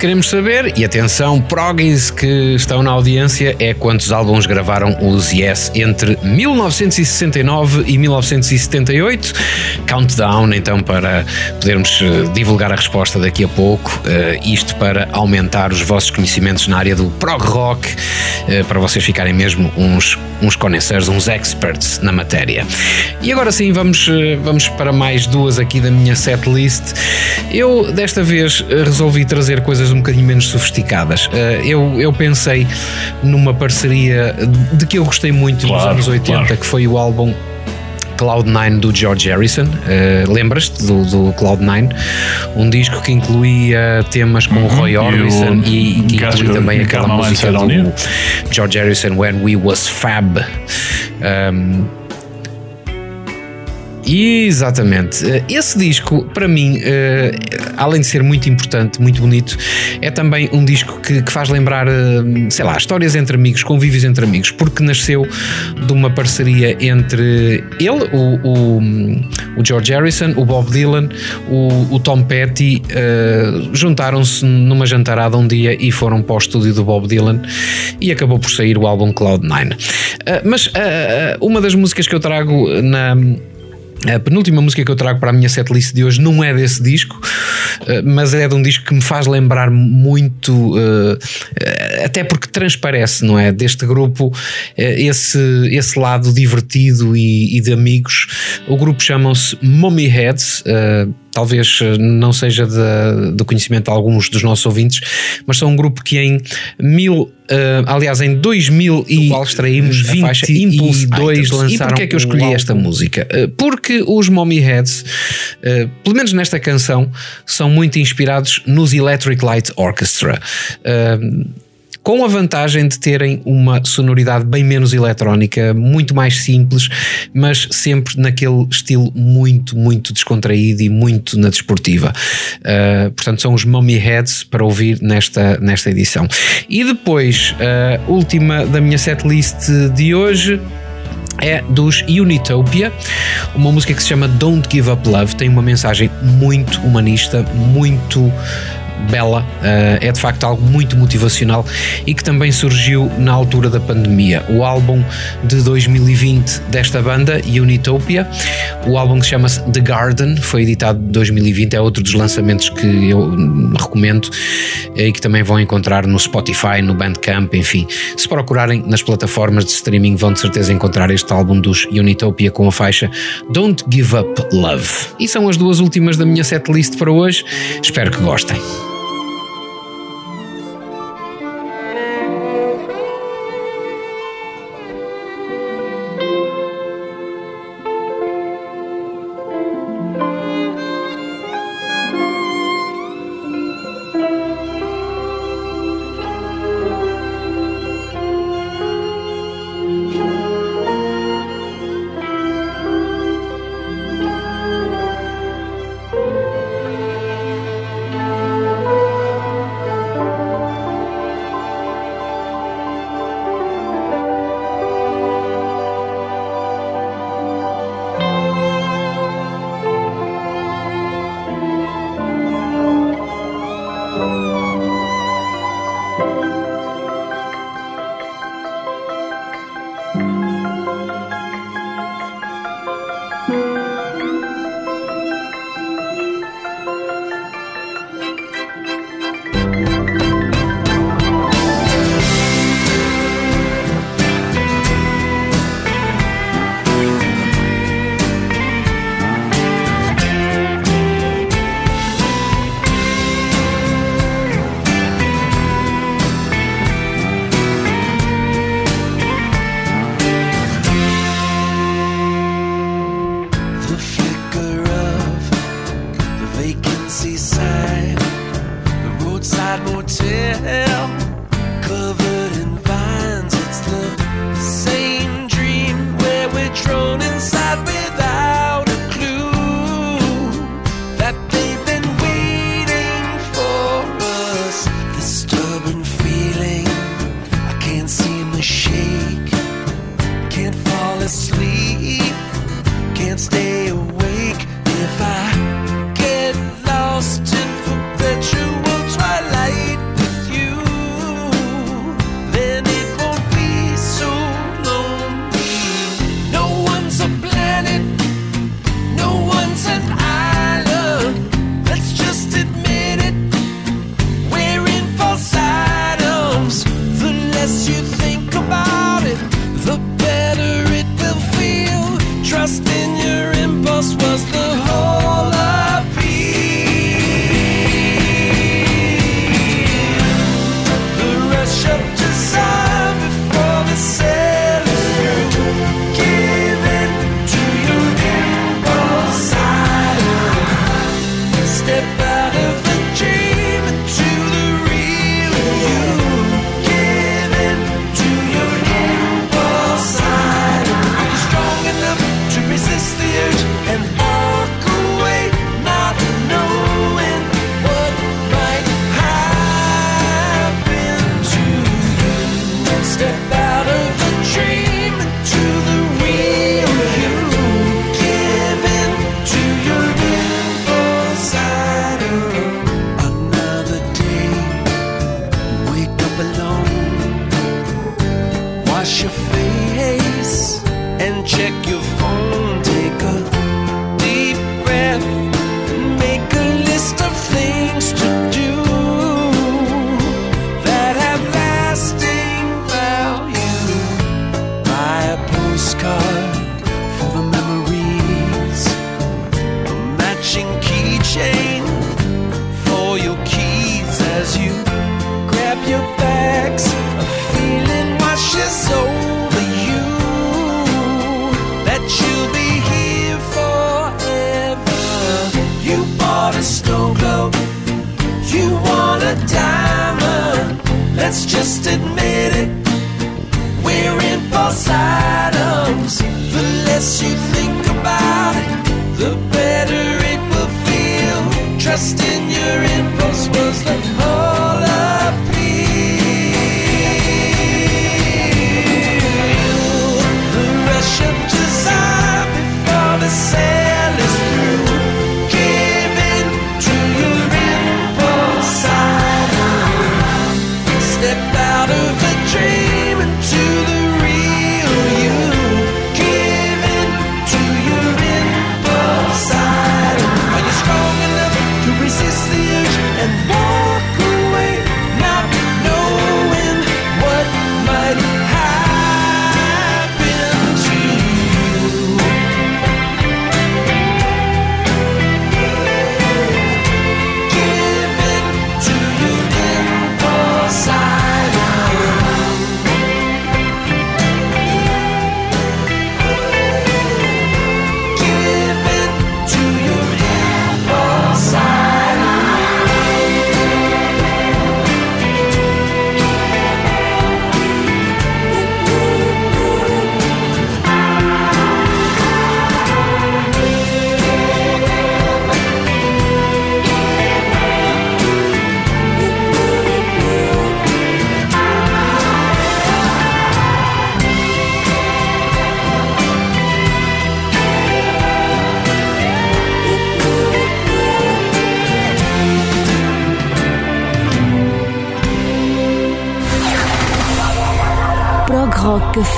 S1: Queremos saber, e atenção, proggies que estão na audiência, é quantos álbuns gravaram os Yes entre 1969 e 1978. Countdown, então, para podermos eh, divulgar a resposta daqui a pouco. Eh, isto para aumentar os vossos conhecimentos na área do prog rock, eh, para vocês ficarem mesmo uns, uns conhecers, uns experts na matéria. E agora sim, vamos, vamos para mais duas aqui da minha setlist. Eu, desta vez, resolvi trazer coisas um bocadinho menos sofisticadas. Uh, eu, eu pensei numa parceria de que eu gostei muito nos
S2: Claro,
S1: anos 80,
S2: claro.
S1: que foi o álbum Cloud9 do George Harrison. Uh, Lembras-te do, do Cloud9? Um disco que incluía temas com o Roy
S2: Uhum. E o
S1: Orbison e, e que incluía também aquela música do. George Harrison When We Was Fab. Um, Exatamente. Eh, Esse disco, para mim, eh, além de ser muito importante, muito bonito, é também um disco que, que faz lembrar, eh, sei lá, histórias entre amigos, convívios entre amigos, porque nasceu de uma parceria entre ele, o, o, o George Harrison, o Bob Dylan, o, o Tom Petty, eh, juntaram-se numa jantarada um dia e foram para o estúdio do Bob Dylan e acabou por sair o álbum Cloud9. Eh, mas eh, uma das músicas que eu trago na. A penúltima música que eu trago para a minha setlist de hoje não é desse disco, eh, mas é de um disco que me faz lembrar muito, eh, até porque transparece, não é? Deste grupo, eh, esse, esse lado divertido e, e de amigos. O grupo chamam-se Mummy Heads. Talvez eh, não seja de- do conhecimento de alguns dos nossos ouvintes, mas são um grupo que em mil, eh, aliás, em 2000 e qual extraímos a faixa Impulse 2 lançaram. E porquê é que eu escolhi
S7: o
S1: esta música? Uh, Porque os Mommy Heads, uh, pelo menos nesta canção, são muito inspirados nos Electric Light Orchestra. Uh, com a vantagem de terem uma sonoridade bem menos eletrónica, muito mais simples, mas sempre naquele estilo muito, muito descontraído e muito na desportiva. Uh, portanto, são os Mummy Heads para ouvir nesta, nesta edição. E depois, a última da minha setlist de hoje é dos Unitopia, uma música que se chama Don't Give Up Love, tem uma mensagem muito humanista, muito bela, eh, é de facto algo muito motivacional e que também surgiu na altura da pandemia. O álbum de 2020 desta banda, Unitopia, o álbum que chama-se The Garden, foi editado em 2020, é outro dos lançamentos que eu recomendo e que também vão encontrar no Spotify, no Bandcamp, enfim. Se procurarem nas plataformas de streaming, vão de certeza encontrar este álbum dos Unitopia com a faixa Don't Give Up Love. E são as duas últimas da minha setlist para hoje. Espero que gostem.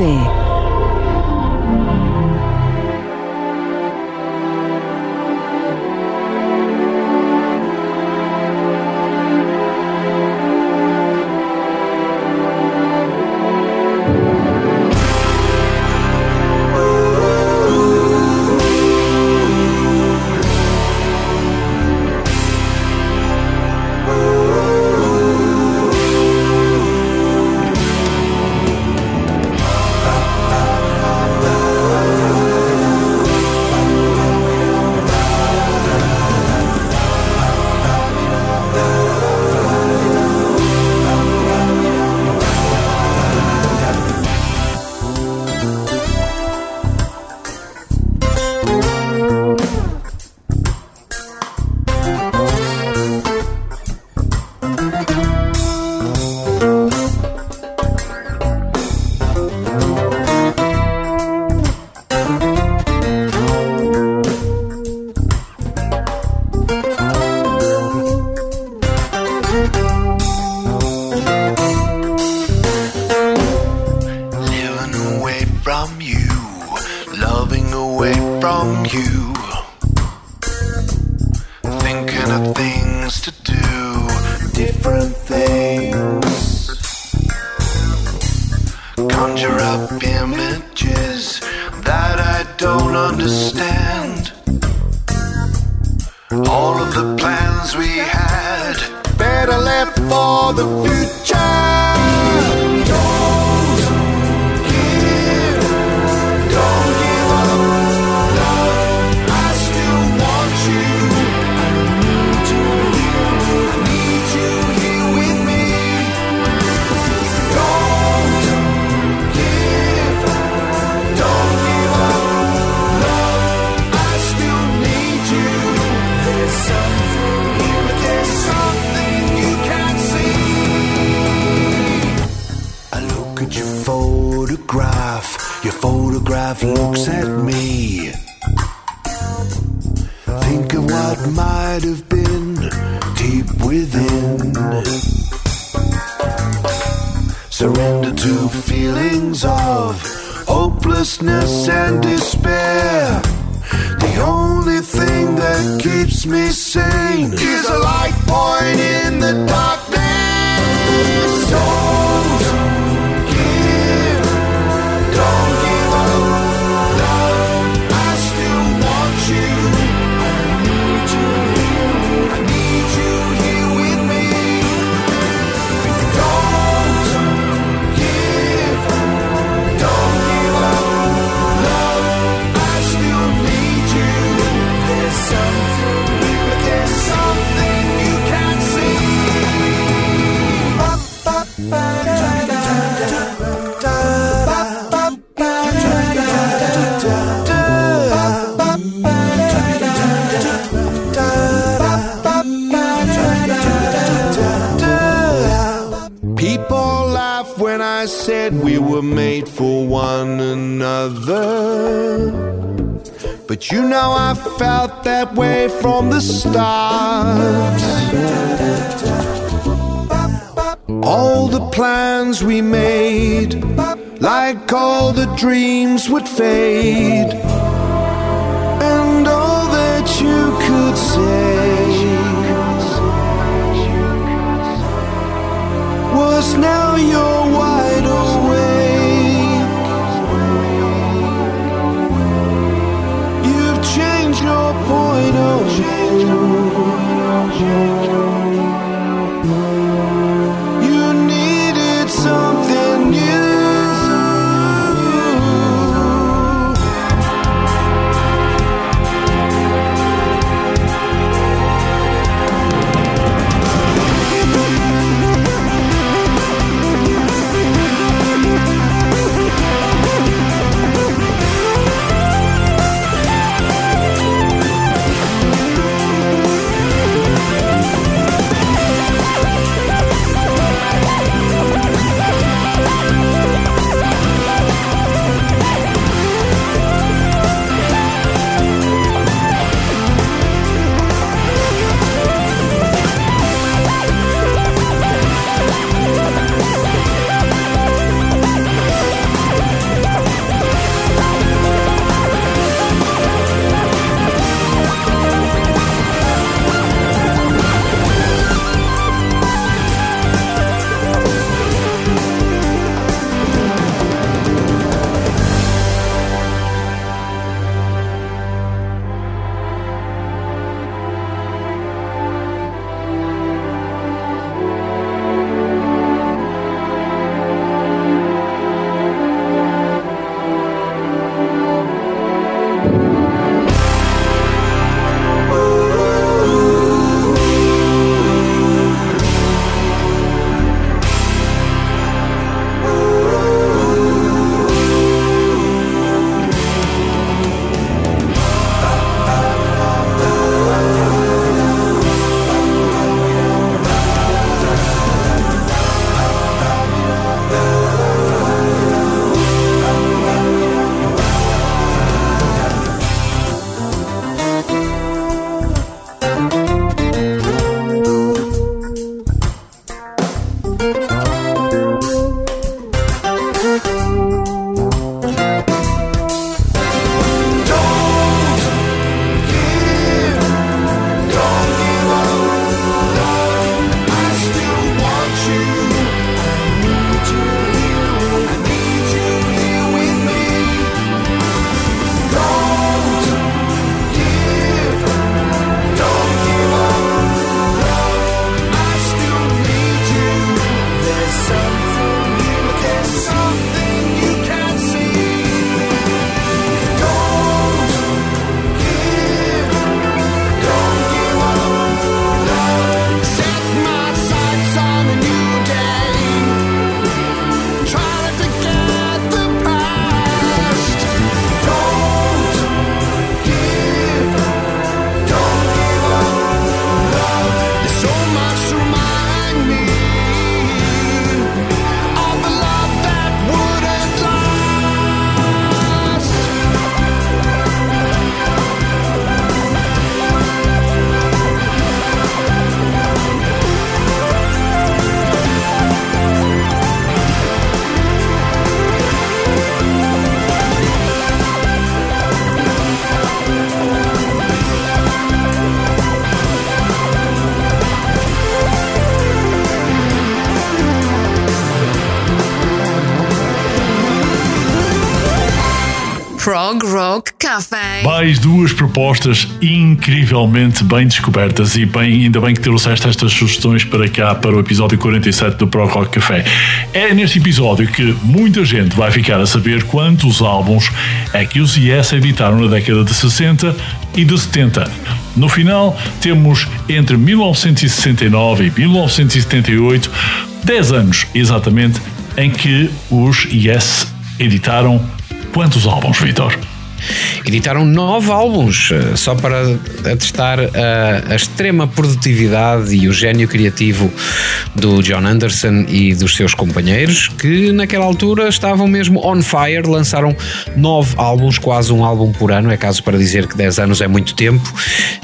S6: Café.
S5: Prog Rock Café.
S2: Mais duas propostas incrivelmente bem descobertas e bem, ainda bem que trouxeste estas sugestões para cá para o episódio 47 do Pro Rock Café. É neste episódio que muita gente vai ficar a saber quantos álbuns é que os Yes editaram na década de 60 e de 70. No final, temos entre 1969 e 1978, 10 anos exatamente, em que os Yes editaram quantos álbuns, Vitor?
S1: Editaram nove álbuns, eh, só para atestar a, a, extrema produtividade e o gênio criativo do John Anderson e dos seus companheiros, que naquela altura estavam mesmo on fire, lançaram nove álbuns, quase um álbum por ano. É caso para dizer que 10 anos é muito tempo,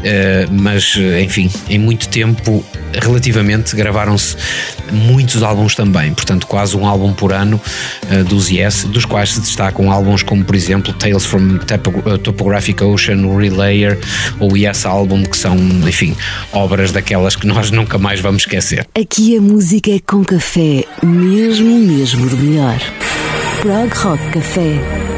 S1: eh, mas enfim, em muito tempo, relativamente, gravaram-se muitos álbuns também, portanto, quase um álbum por ano eh, dos Yes, dos quais se destacam álbuns como, por exemplo, Tales from Topographic Ocean, Relayer ou Yes Album, que são, enfim, obras daquelas que nós <laughs> nunca mais vamos esquecer.
S3: Aqui a música é com café, mesmo, mesmo do melhor. Prog Rock Café.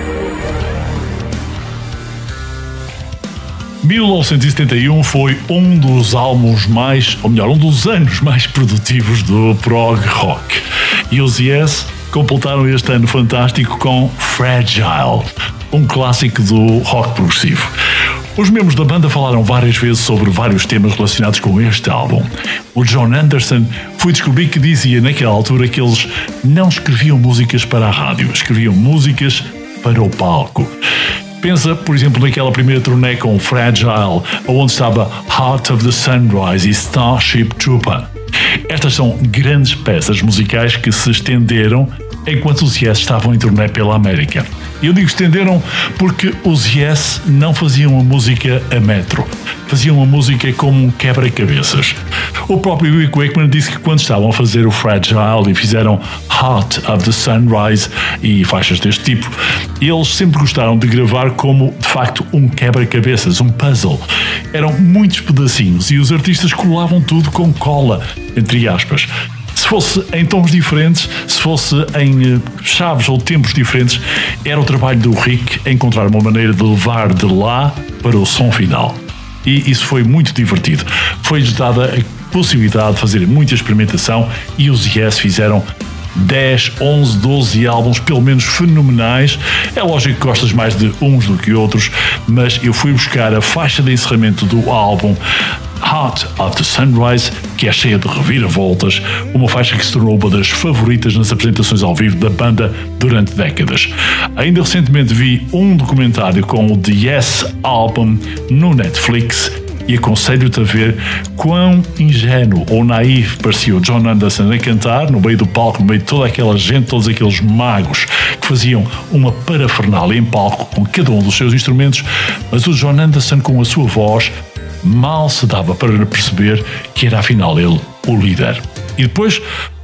S2: 1971 foi um dos álbuns mais, ou melhor, um dos anos mais produtivos do prog rock. E os Yes completaram este ano fantástico com Fragile, um clássico do rock progressivo. Os membros da banda falaram várias vezes sobre vários temas relacionados com este álbum. O John Anderson foi descobrir que dizia naquela altura que eles não escreviam músicas para a rádio, escreviam músicas para o palco. Pensa, por exemplo, naquela primeira turnê com Fragile, onde estava Heart of the Sunrise e Starship Trooper. Estas são grandes peças musicais que se estenderam enquanto os Yes estavam em turnê pela América. Eu digo estenderam porque os Yes não faziam a música a metro, faziam a música como um quebra-cabeças. O próprio Rick Wakeman disse que quando estavam a fazer o Fragile e fizeram Heart of the Sunrise e faixas deste tipo, eles sempre gostaram de gravar como de facto um quebra-cabeças, um puzzle. Eram muitos pedacinhos e os artistas colavam tudo com cola, entre aspas se fosse em tons diferentes, se fosse em chaves ou tempos diferentes, era o trabalho do Rick encontrar uma maneira de levar de lá para o som final. E isso foi muito divertido. Foi-lhes dada a possibilidade de fazer muita experimentação e os Yes fizeram 10, 11, 12 álbuns, pelo menos fenomenais. É lógico que gostas mais de uns do que outros, mas eu fui buscar a faixa de encerramento do álbum Heart of the Sunrise, que é cheia de reviravoltas, uma faixa que se tornou uma das favoritas nas apresentações ao vivo da banda durante décadas. Ainda recentemente vi um documentário com o The Yes Album no Netflix e aconselho-te a ver quão ingênuo ou naivo parecia o John Anderson a cantar no meio do palco, no meio de toda aquela gente, todos aqueles magos que faziam uma parafernália em palco com cada um dos seus instrumentos, mas o John Anderson com a sua voz mal se dava para perceber que era afinal ele o líder. E depois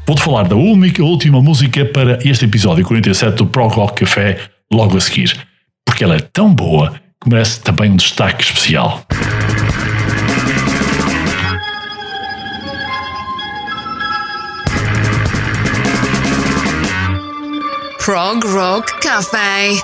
S2: vou-te falar da única última música para este episódio 47 do Pro Rock Café logo a seguir, porque ela é tão boa que merece também um destaque especial.
S5: Prog Rock Café.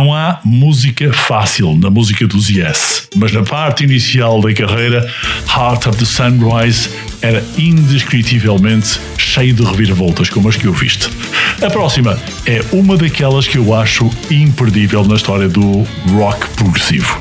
S2: Não há música fácil na música dos Yes, mas na parte inicial da carreira, Heart of the Sunrise era indescritivelmente cheio de reviravoltas como as que ouviste. A próxima é uma daquelas que eu acho imperdível na história do rock progressivo.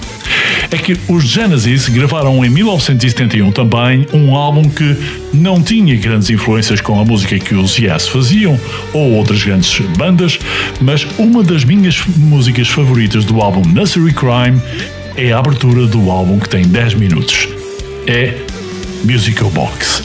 S2: É que os Genesis gravaram em 1971 também um álbum que não tinha grandes influências com a música que os Yes faziam ou outras grandes bandas, mas uma das minhas músicas favoritas do álbum Nursery Crime é a abertura do álbum que tem 10 minutos. É Musical Box.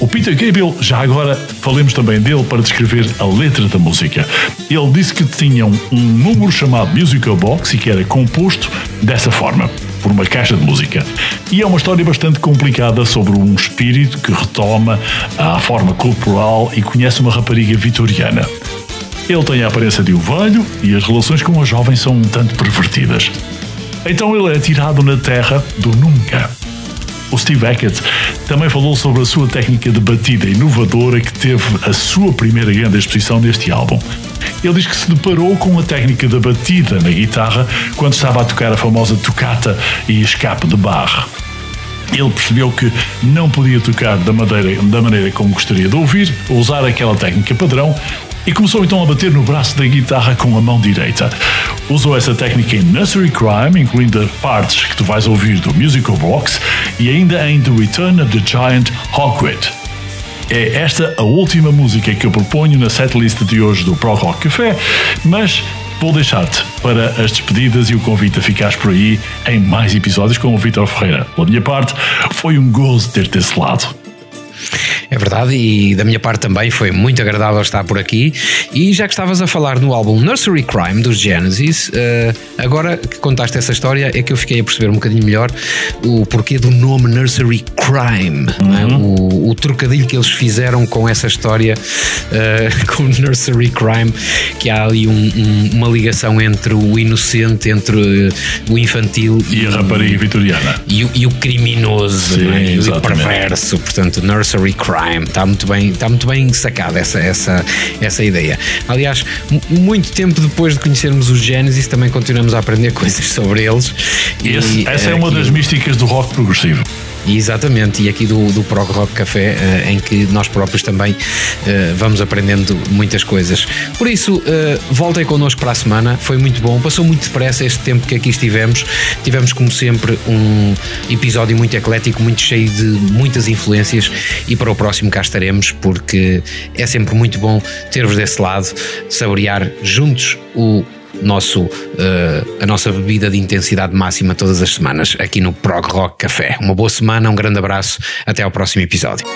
S2: O Peter Gabriel, já agora falemos também dele para descrever a letra da música. Ele disse que tinham um número chamado Musical Box e que era composto dessa forma, por uma caixa de música. E é uma história bastante complicada sobre um espírito que retoma a forma corporal e conhece uma rapariga vitoriana. Ele tem a aparência de um velho e as relações com a jovem são um tanto pervertidas. Então ele é tirado na terra do nunca. O Steve Hackett também falou sobre a sua técnica de batida inovadora que teve a sua primeira grande exposição neste álbum. Ele diz que se deparou com a técnica da batida na guitarra quando estava a tocar a famosa tocata e escape de barra. Ele percebeu que não podia tocar da maneira, da maneira como gostaria de ouvir, usar aquela técnica padrão e começou então a bater no braço da guitarra com a mão direita. Usou essa técnica em Nursery Crime, incluindo partes que tu vais ouvir do Musical Box e ainda em The Return of the Giant Hogwarts. É esta a última música que eu proponho na setlist de hoje do Pro Rock Café, mas vou deixar-te para as despedidas e o convite a ficares por aí em mais episódios com o Vitor Ferreira. Pela minha parte, foi um gozo ter-te desse lado.
S1: É verdade, e da minha parte também foi muito agradável estar por aqui. E já que estavas a falar no álbum Nursery Crime dos Genesis, eh, agora que contaste essa história, é que eu fiquei a perceber um bocadinho melhor o porquê do nome Nursery Crime, é? o, o trocadilho que eles fizeram com essa história, eh, <laughs> com Nursery Crime, que há ali um- um- uma ligação entre o inocente, entre eh, o infantil
S2: E a rapariga vitoriana.
S1: e o, e o criminoso
S2: Sim,
S1: é? e o perverso, portanto, nursery crime. Está muito bem, está muito bem sacada essa, essa, essa ideia. Aliás, mu- muito tempo depois de conhecermos os Genesis, também continuamos a aprender <laughs> coisas sobre eles. E,
S2: Esse- essa é
S1: eh,
S2: uma
S1: e-
S2: das místicas do rock progressivo.
S1: Exatamente, e aqui do, do Prog Rock Café, eh, em que nós próprios também eh, vamos aprendendo muitas coisas. Por isso, eh, voltem connosco para a semana, foi muito bom, passou muito depressa este tempo que aqui estivemos. Tivemos, como sempre, um episódio muito eclético, muito cheio de muitas influências, e para o próximo cá estaremos, porque é sempre muito bom ter-vos desse lado, saborear juntos o nosso, eh, a nossa bebida de intensidade máxima todas as semanas aqui no Prog Rock Café. Uma boa semana, um grande abraço, até ao próximo episódio.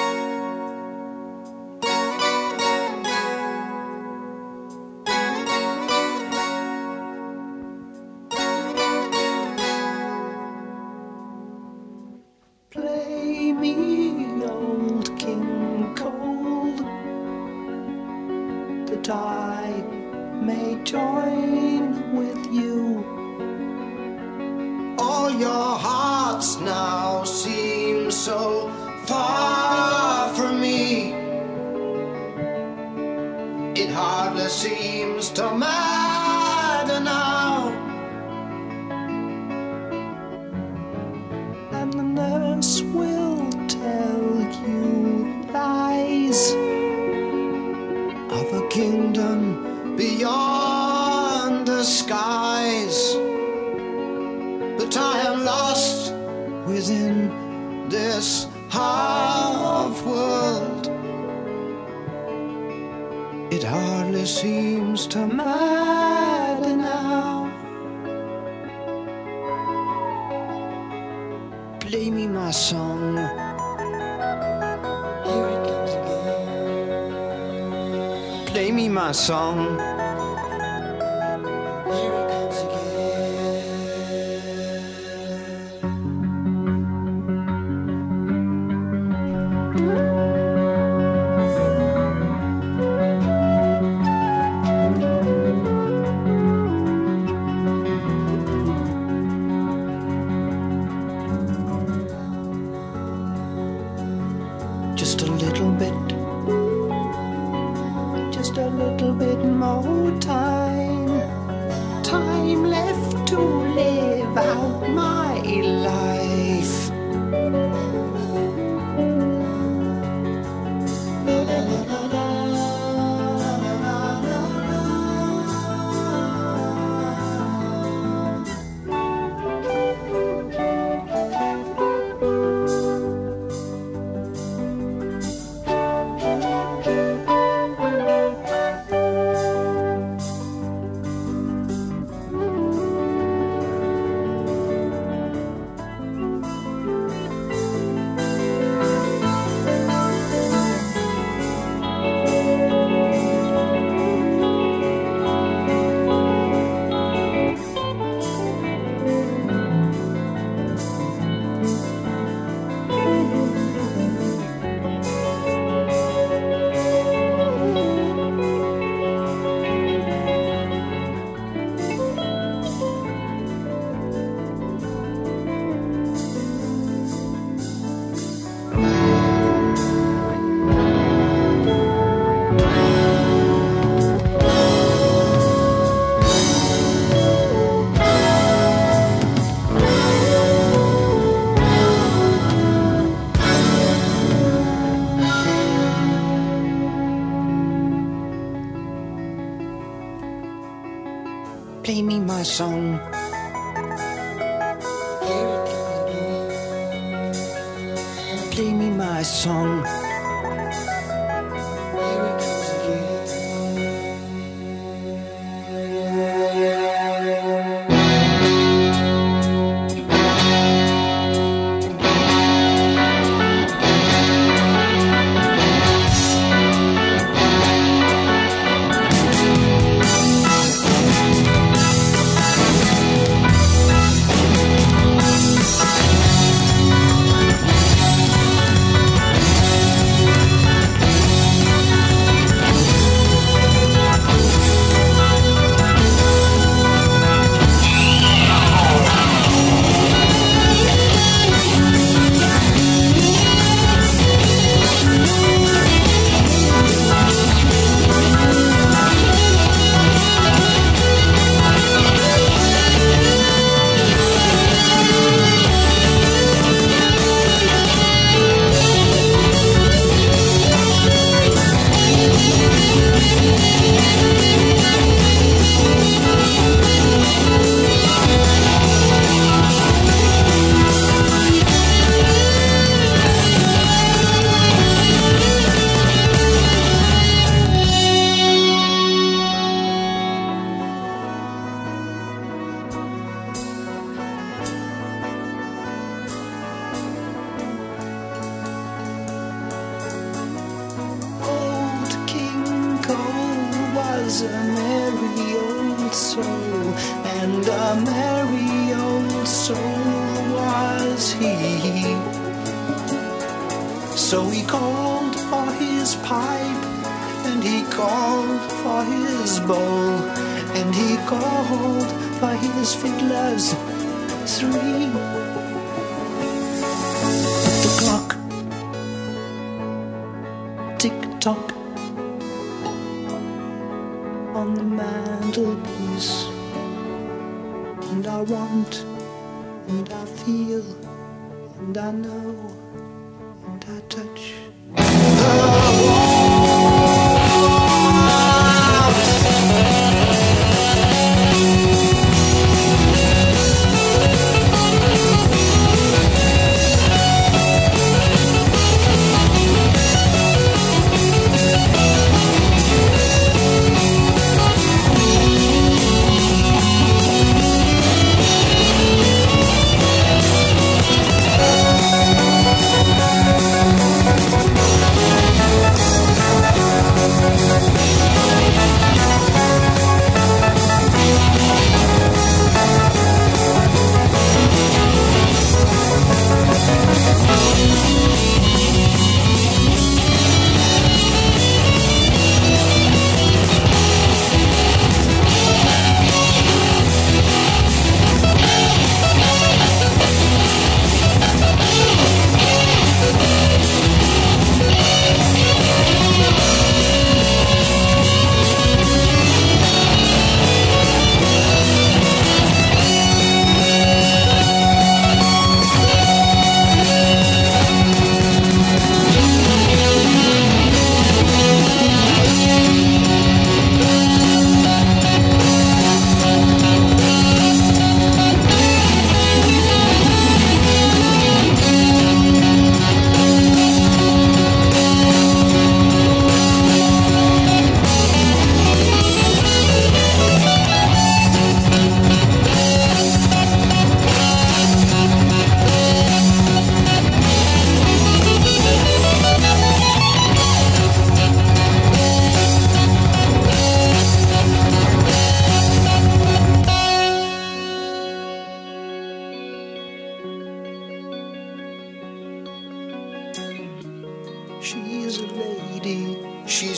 S8: So far from me. It hardly seems to matter
S6: song. My song.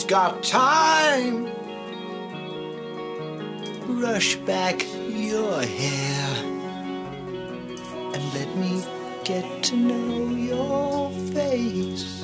S6: got time. Brush back your hair and let me get to know your face.